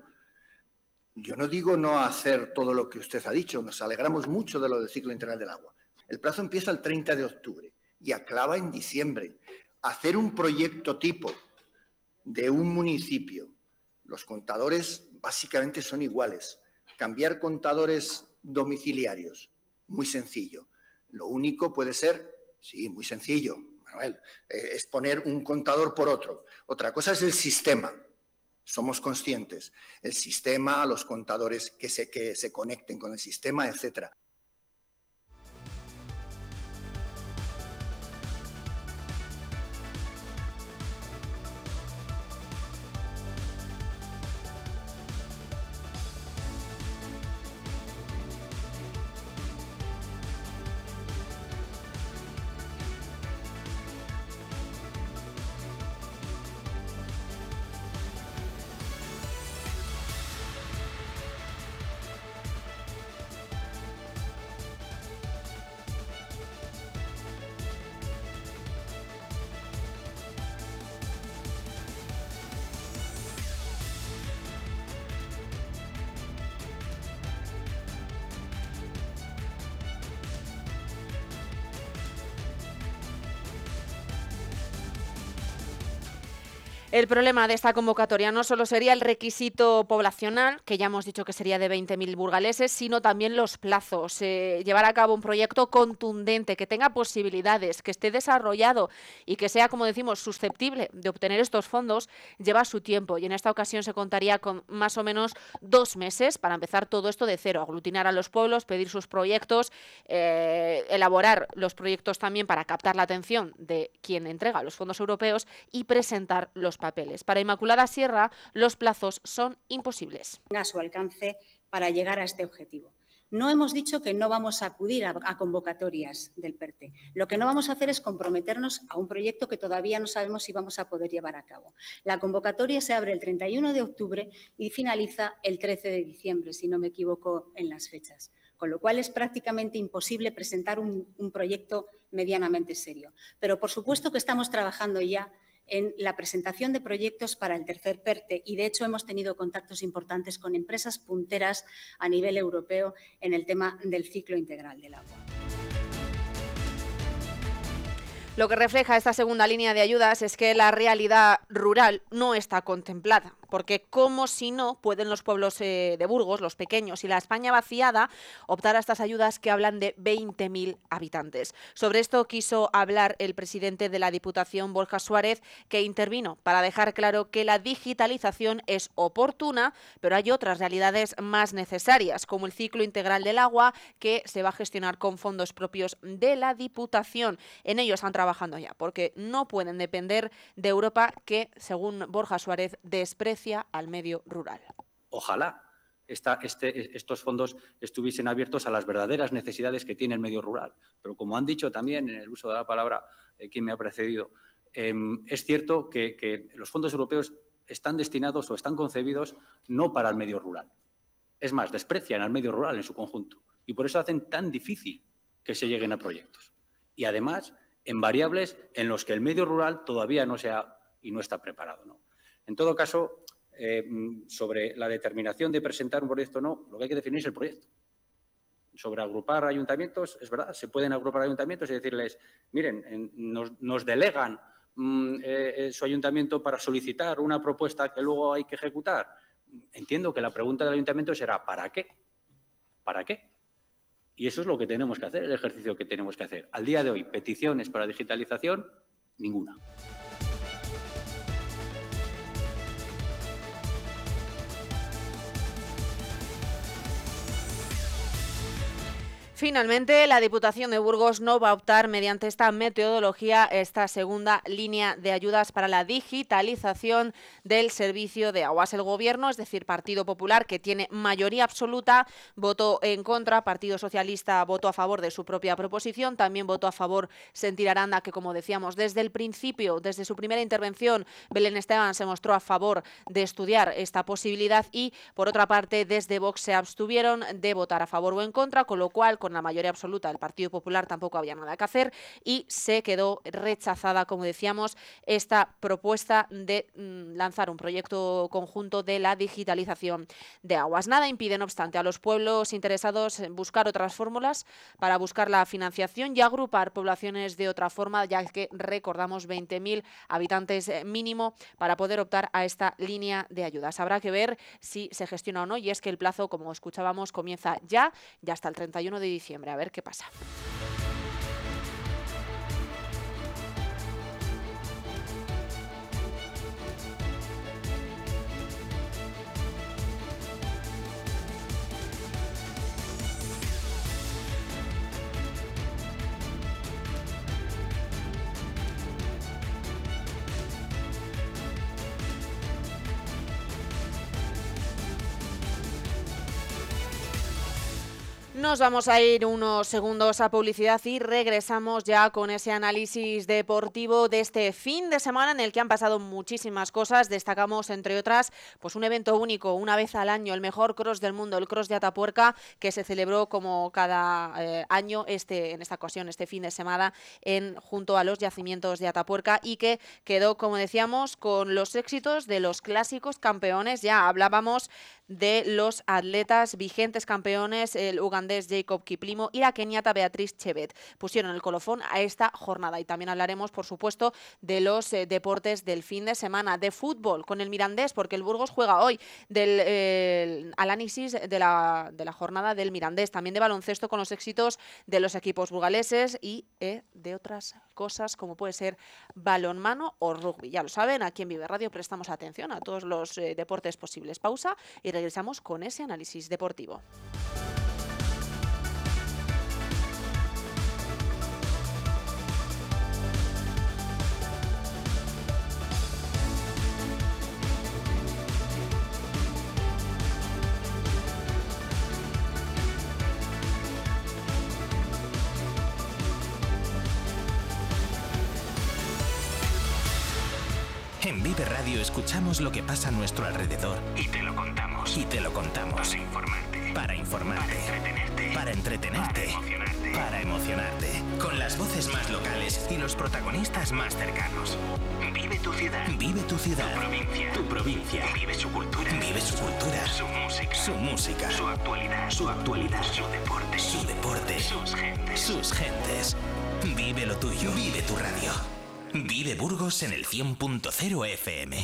Yo no digo no hacer todo lo que usted ha dicho, nos alegramos mucho de lo del ciclo integral del agua. El plazo empieza el 30 de octubre y aclava en diciembre. Hacer un proyecto tipo de un municipio, los contadores básicamente son iguales. Cambiar contadores domiciliarios, muy sencillo. Lo único puede ser, sí, muy sencillo, Eh, es poner un contador por otro. Otra cosa es el sistema. Somos conscientes. El sistema, los contadores que se, que se conecten con el sistema, etcétera. El problema de esta convocatoria no solo sería el requisito poblacional, que ya hemos dicho que sería de 20.000 burgaleses, sino también los plazos. Eh, llevar a cabo un proyecto contundente, que tenga posibilidades, que esté desarrollado y que sea, como decimos, susceptible de obtener estos fondos, lleva su tiempo. Y en esta ocasión se contaría con más o menos dos meses para empezar todo esto de cero, aglutinar a los pueblos, pedir sus proyectos, eh, elaborar los proyectos también para captar la atención de quien entrega los fondos europeos y presentar los papeles. Para Inmaculada Sierra, los plazos son imposibles. A su alcance para llegar a este objetivo. No hemos dicho que no vamos a acudir a, convocatorias del PERTE. Lo que no vamos a hacer es comprometernos a un proyecto que todavía no sabemos si vamos a poder llevar a cabo. La convocatoria se abre el 31 de octubre y finaliza el 13 de diciembre, si no me equivoco en las fechas. Con lo cual es prácticamente imposible presentar un proyecto medianamente serio. Pero por supuesto que estamos trabajando ya en la presentación de proyectos para el tercer PERTE y, de hecho, hemos tenido contactos importantes con empresas punteras a nivel europeo en el tema del ciclo integral del agua. Lo que refleja esta segunda línea de ayudas es que la realidad rural no está contemplada porque como si no pueden los pueblos eh, de Burgos, los pequeños y la España vaciada optar a estas ayudas que hablan de 20.000 habitantes. Sobre esto quiso hablar el presidente de la Diputación, Borja Suárez, que intervino para dejar claro que la digitalización es oportuna, pero hay otras realidades más necesarias, como el ciclo integral del agua, que se va a gestionar con fondos propios de la Diputación. En ello están trabajando ya, porque no pueden depender de Europa, que, según Borja Suárez, desprecia al medio rural. Ojalá esta, este, estos fondos estuviesen abiertos a las verdaderas necesidades que tiene el medio rural. Pero como han dicho también en el uso de la palabra eh, quien me ha precedido, eh, es cierto que, que los fondos europeos están destinados o están concebidos no para el medio rural. Es más, desprecian al medio rural en su conjunto y por eso hacen tan difícil que se lleguen a proyectos. Y además, en variables en los que el medio rural todavía no se ha y no está preparado. ¿no? En todo caso, eh, sobre la determinación de presentar un proyecto o no, lo que hay que definir es el proyecto. Sobre agrupar ayuntamientos, es verdad, se pueden agrupar ayuntamientos y decirles, miren, en, nos, delegan mmm, eh, su ayuntamiento para solicitar una propuesta que luego hay que ejecutar. Entiendo que la pregunta del ayuntamiento será, ¿para qué? ¿Para qué? Y eso es lo que tenemos que hacer, el ejercicio que tenemos que hacer. Al día de hoy, peticiones para digitalización, ninguna. Finalmente, la Diputación de Burgos no va a optar mediante esta metodología, esta segunda línea de ayudas para la digitalización del servicio de aguas. El Gobierno, es decir, Partido Popular, que tiene mayoría absoluta, votó en contra, Partido Socialista votó a favor de su propia proposición, también votó a favor Sentir Aranda, que como decíamos, desde el principio, desde su primera intervención, Belén Esteban se mostró a favor de estudiar esta posibilidad y, por otra parte, desde Vox se abstuvieron de votar a favor o en contra, con lo cual, con la mayoría absoluta del Partido Popular tampoco había nada que hacer y se quedó rechazada, como decíamos, esta propuesta de mm, lanzar un proyecto conjunto de la digitalización de aguas. Nada impide, no obstante, a los pueblos interesados en buscar otras fórmulas para buscar la financiación y agrupar poblaciones de otra forma, ya que recordamos 20.000 habitantes eh, mínimo para poder optar a esta línea de ayudas. Habrá que ver si se gestiona o no y es que el plazo, como escuchábamos, comienza ya, ya hasta el 31 de diciembre diciembre. A ver qué pasa. Nos vamos a ir unos segundos a publicidad y regresamos ya con ese análisis deportivo de este fin de semana en el que han pasado muchísimas cosas. Destacamos, entre otras, pues un evento único, una vez al año, el mejor cross del mundo, el cross de Atapuerca, que se celebró como cada eh, año, este, en esta ocasión, este fin de semana, en, junto a los yacimientos de Atapuerca y que quedó, como decíamos, con los éxitos de los clásicos campeones. Ya hablábamos de los atletas vigentes campeones, el ugandés Jacob Kiplimo y la keniata Beatriz Chevet. Pusieron el colofón a esta jornada y también hablaremos, por supuesto, de los eh, deportes del fin de semana, de fútbol con el Mirandés, porque el Burgos juega hoy, del eh, análisis de la, de la jornada del Mirandés, también de baloncesto con los éxitos de los equipos burgaleses y eh, de otras cosas como puede ser balonmano o rugby. Ya lo saben, aquí en Vive Radio prestamos atención a todos los eh, deportes posibles. Pausa y regresamos con ese análisis deportivo. En Vive Radio escuchamos lo que pasa a nuestro alrededor y te lo contamos. Y te lo contamos. Para informarte. Para informarte. Para entretenerte. Para entretenerte. Para emocionarte. Para emocionarte. Con las voces más locales y los protagonistas más cercanos. Vive tu ciudad. Vive tu ciudad. Tu provincia. Tu provincia. Vive su cultura. Vive su cultura. Su música. Su música. Su actualidad. Su actualidad. Su deporte. Su deporte. Sus gentes. Sus gentes. Vive lo tuyo. Vive tu radio. Vive Burgos en el 100.0 FM.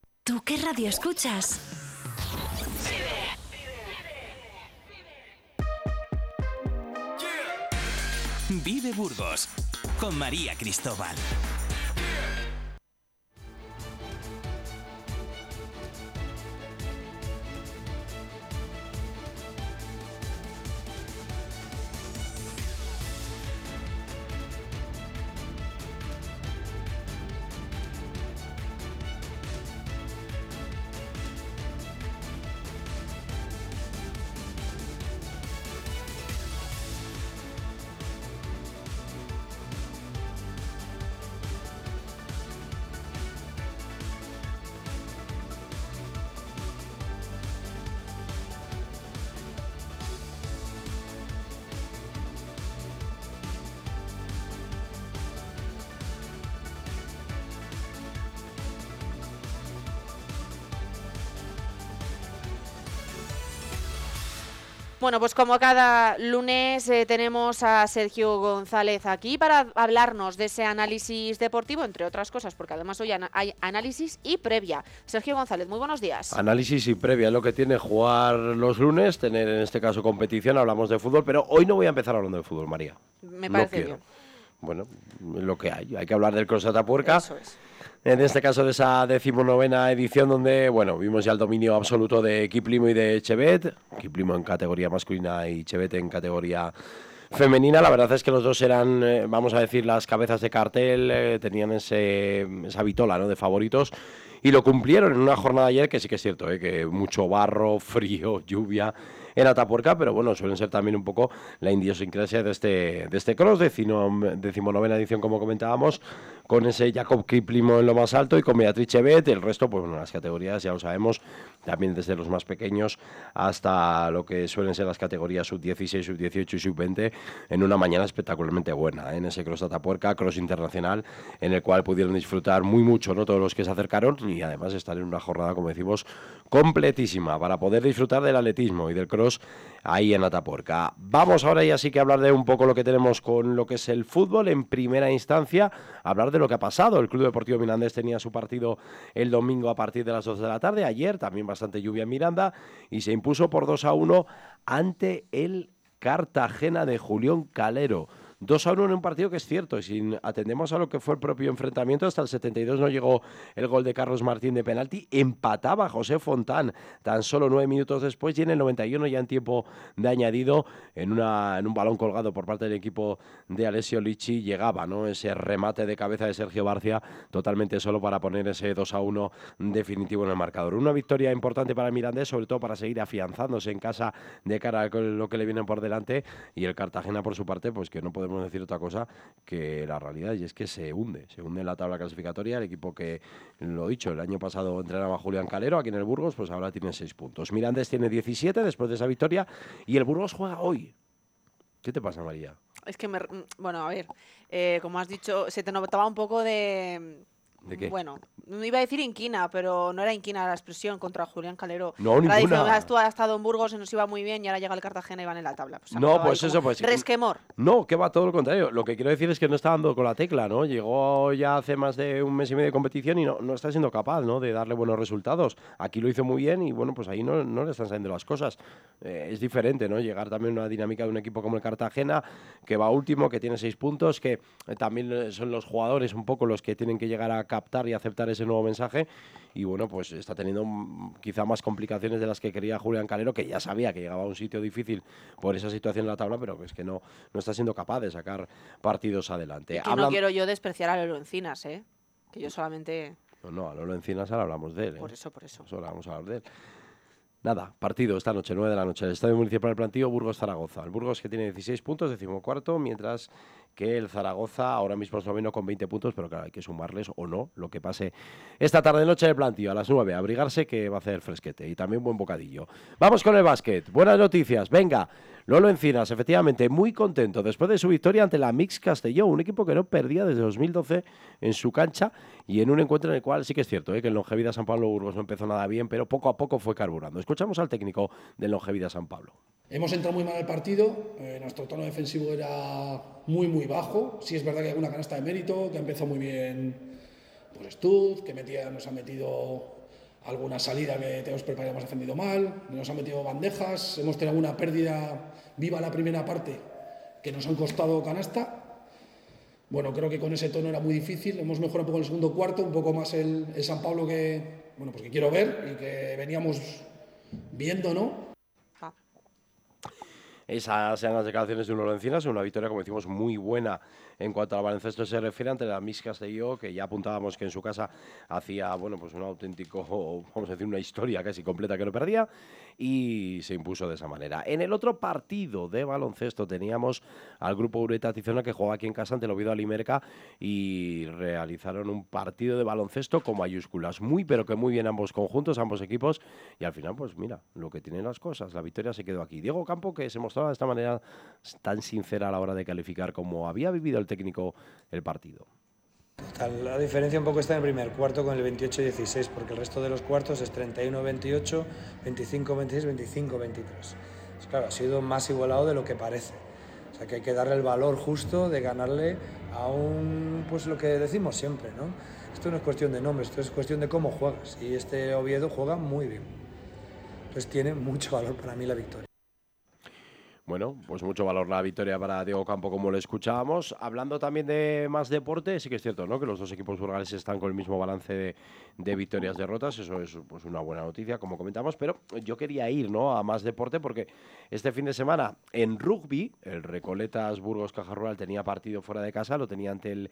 ¿Tú qué radio escuchas? Vive Burgos con María Cristóbal. Bueno, pues como cada lunes eh, tenemos a Sergio González aquí para hablarnos de ese análisis deportivo, entre otras cosas, porque además hoy hay análisis y previa. Sergio González, muy buenos días. Análisis y previa es lo que tiene jugar los lunes, tener en este caso competición, hablamos de fútbol, pero hoy no voy a empezar hablando de fútbol, María. Me No parece quiero. bien. Bueno, lo que hay, hay que hablar del Cross Atapuerca. Eso es. En este caso de esa decimonovena edición donde, bueno, vimos ya el dominio absoluto de Kiplimo y de Chevet, Kiplimo en categoría masculina y Chevet en categoría femenina. La verdad es que los dos eran, eh, vamos a decir, las cabezas de cartel, eh, tenían ese, esa vitola ¿no? de favoritos y lo cumplieron en una jornada ayer que sí que es cierto, ¿eh? que mucho barro, frío, lluvia en Atapuerca, pero bueno, suelen ser también un poco la idiosincrasia de este, de este cross, decimo- decimonovena edición como comentábamos, con ese Jacob Kiplimo en lo más alto y con Beatriz Chevet, el resto, pues bueno, las categorías ya lo sabemos, también desde los más pequeños hasta lo que suelen ser las categorías sub-16, sub-18 y sub-20, en una mañana espectacularmente buena, ¿eh? en ese cross Atapuerca, cross internacional, en el cual pudieron disfrutar muy mucho, ¿no? Todos los que se acercaron y además estar en una jornada, como decimos, completísima para poder disfrutar del atletismo y del cross ahí en Atapuerca. Vamos ahora ya sí que a hablar de un poco lo que tenemos con lo que es el fútbol en primera instancia, hablar de lo que ha pasado. El Club Deportivo Mirandés tenía su partido el domingo a partir de las 12 de la tarde, ayer también bastante lluvia en Miranda y se impuso por 2 a 1 ante el Cartagena de Julián Calero. 2 a 1 en un partido que es cierto, y si atendemos a lo que fue el propio enfrentamiento, hasta el 72 no llegó el gol de Carlos Martín de penalti, empataba José Fontán tan solo nueve minutos después y en el 91 ya en tiempo de añadido, en, una, en un balón colgado por parte del equipo de Alessio Lichi, llegaba ¿no? ese remate de cabeza de Sergio Barcia totalmente solo para poner ese 2 a 1 definitivo en el marcador. Una victoria importante para Mirandés, sobre todo para seguir afianzándose en casa de cara a lo que le viene por delante y el Cartagena por su parte, pues que no podemos decir otra cosa que la realidad y es que se hunde, se hunde en la tabla clasificatoria, el equipo que, lo dicho, el año pasado entrenaba Julián Calero aquí en el Burgos, pues ahora tiene 6 puntos. Mirandés tiene 17 después de esa victoria y el Burgos juega hoy. ¿Qué te pasa, María? Es que, me, bueno, a ver, eh, como has dicho, se te notaba un poco de ¿De qué? Bueno, no iba a decir inquina, pero no era inquina la expresión contra Julián Calero. No, ninguna. tú has estado en Burgos y nos iba muy bien y ahora llega el Cartagena y van en la tabla. Pues no, pues eso, pues. Resquemor. No, que va todo lo contrario. Lo que quiero decir es que no está dando con la tecla, ¿no? Llegó ya hace más de un mes y medio de competición y no, no está siendo capaz, ¿no? De darle buenos resultados. Aquí lo hizo muy bien y bueno, pues ahí no, no le están saliendo las cosas. Eh, es diferente, ¿no? Llegar también a una dinámica de un equipo como el Cartagena, que va último, que tiene seis puntos, que eh, también son los jugadores un poco los que tienen que llegar a captar y aceptar ese nuevo mensaje y bueno, pues está teniendo quizá más complicaciones de las que quería Julián Calero, que ya sabía que llegaba a un sitio difícil por esa situación en la tabla, pero es que no, no está siendo capaz de sacar partidos adelante. no quiero yo despreciar a Lolo Encinas, ¿eh? que yo solamente... No, no, a Lolo Encinas ahora hablamos de él. Por ¿eh? eso, por eso. Ahora vamos a hablar de él. Nada, partido esta noche, 9 de la noche, el Estadio Municipal del Plantío, Burgos-Zaragoza. El Burgos que tiene 16 puntos, decimocuarto, mientras que el Zaragoza ahora mismo es noveno con 20 puntos, pero claro, hay que sumarles o no lo que pase esta tarde noche de Plantío a las 9, abrigarse que va a hacer fresquete y también buen bocadillo. Vamos con el básquet, buenas noticias, venga. Lolo Encinas, efectivamente, muy contento después de su victoria ante la Mix Castelló, un equipo que no perdía desde 2012 en su cancha y en un encuentro en el cual sí que es cierto ¿eh? que el Longevida San Pablo Burgos no empezó nada bien, pero poco a poco fue carburando. Escuchamos al técnico del Longevida San Pablo. Hemos entrado muy mal al partido, eh, nuestro tono defensivo era muy, muy bajo. Sí es verdad que hay alguna canasta de mérito, que empezó muy bien pues Stud, que metía, nos ha metido alguna salida que tenemos preparado, hemos defendido mal, nos han metido bandejas, hemos tenido alguna pérdida viva la primera parte que nos han costado canasta. Bueno, creo que con ese tono era muy difícil, hemos mejorado un poco el segundo cuarto, un poco más el, San Pablo que, bueno, pues que quiero ver y que veníamos viendo, ¿no? Esas eran las declaraciones de un Encinas, una victoria, como decimos, muy buena en cuanto al baloncesto se refiere ante la Miss Castelló, que ya apuntábamos que en su casa hacía, bueno, pues un auténtico, vamos a decir, una historia casi completa que no perdía, y se impuso de esa manera. En el otro partido de baloncesto teníamos al grupo Ureta Tizona que jugaba aquí en casa ante el Oviedo Alimerca y realizaron un partido de baloncesto con mayúsculas, muy pero que muy bien ambos conjuntos, ambos equipos, y al final, pues mira, lo que tienen las cosas, la victoria se quedó aquí. Diego Campo, que se mostraba de esta manera tan sincera a la hora de calificar como había vivido el técnico el partido. La diferencia un poco está en el primer cuarto con el 28-16, porque el resto de los cuartos es 31-28, 25-26, 25-23. Claro, ha sido más igualado de lo que parece. O sea que hay que darle el valor justo de ganarle a un, pues lo que decimos siempre, ¿no? Esto no es cuestión de nombres, esto es cuestión de cómo juegas. Y este Oviedo juega muy bien. Entonces tiene mucho valor para mí la victoria. Bueno, pues mucho valor la victoria para Diego Campo, como lo escuchábamos. Hablando también de más deporte, sí que es cierto, ¿no? Que los dos equipos burgaleses están con el mismo balance de, de victorias derrotas. Eso es pues una buena noticia, como comentamos. Pero yo quería ir, ¿no? A más deporte porque este fin de semana en rugby, el Recoletas Burgos Caja Rural tenía partido fuera de casa, lo tenía ante el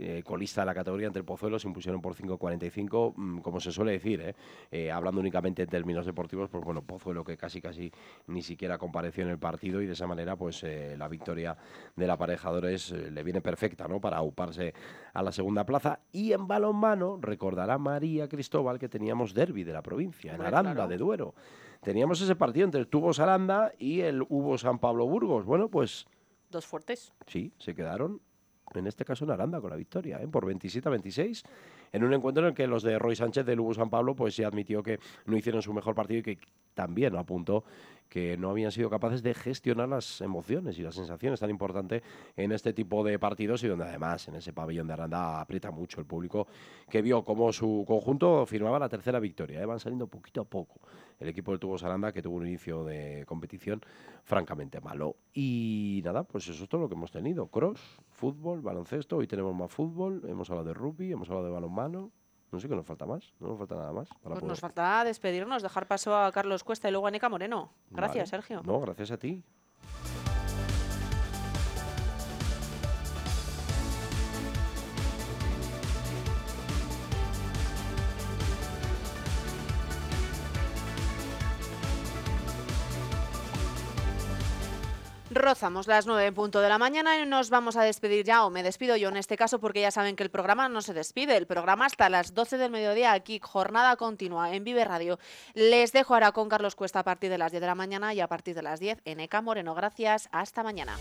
eh, colista de la categoría entre el Pozuelo se impusieron por 5.45, mm, como se suele decir, ¿eh? ¿eh? hablando únicamente en términos deportivos, pues bueno, Pozuelo que casi casi ni siquiera compareció en el partido y de esa manera pues eh, la victoria de la aparejadores le viene perfecta ¿no? para auparse a la segunda plaza y en balonmano recordará María Cristóbal que teníamos derby de la provincia, en Aranda de Duero. Teníamos ese partido entre el Tubos Aranda y el Hubo San Pablo Burgos. Bueno, pues... Dos fuertes. Sí, se quedaron en este caso en Aranda con la victoria, ¿eh? por 27 a 26, en un encuentro en el que los de Roy Sánchez de Lugo San Pablo pues se admitió que no hicieron su mejor partido y que también apuntó que no habían sido capaces de gestionar las emociones y las sensaciones tan importantes en este tipo de partidos y donde además en ese pabellón de Aranda aprieta mucho el público que vio cómo su conjunto firmaba la tercera victoria. ¿eh? Van saliendo poquito a poco el equipo del Tubos Aranda que tuvo un inicio de competición francamente malo. Y nada, pues eso es todo lo que hemos tenido. Cross, fútbol, baloncesto, hoy tenemos más fútbol, hemos hablado de rugby, hemos hablado de balonmano, no sé qué nos falta más, no nos falta nada más. Para Pues poder- nos falta despedirnos, dejar paso a Carlos Cuesta y luego a Nica Moreno. Gracias, Vale. Sergio. No, gracias a ti. Rozamos las 9 en punto de la mañana y nos vamos a despedir ya, o me despido yo en este caso, porque ya saben que el programa no se despide. El programa hasta las 12 del mediodía aquí, jornada continua en Vive Radio. Les dejo ahora con Carlos Cuesta a partir de las 10 de la mañana y a partir de las 10 en ECA Moreno. Gracias, hasta mañana.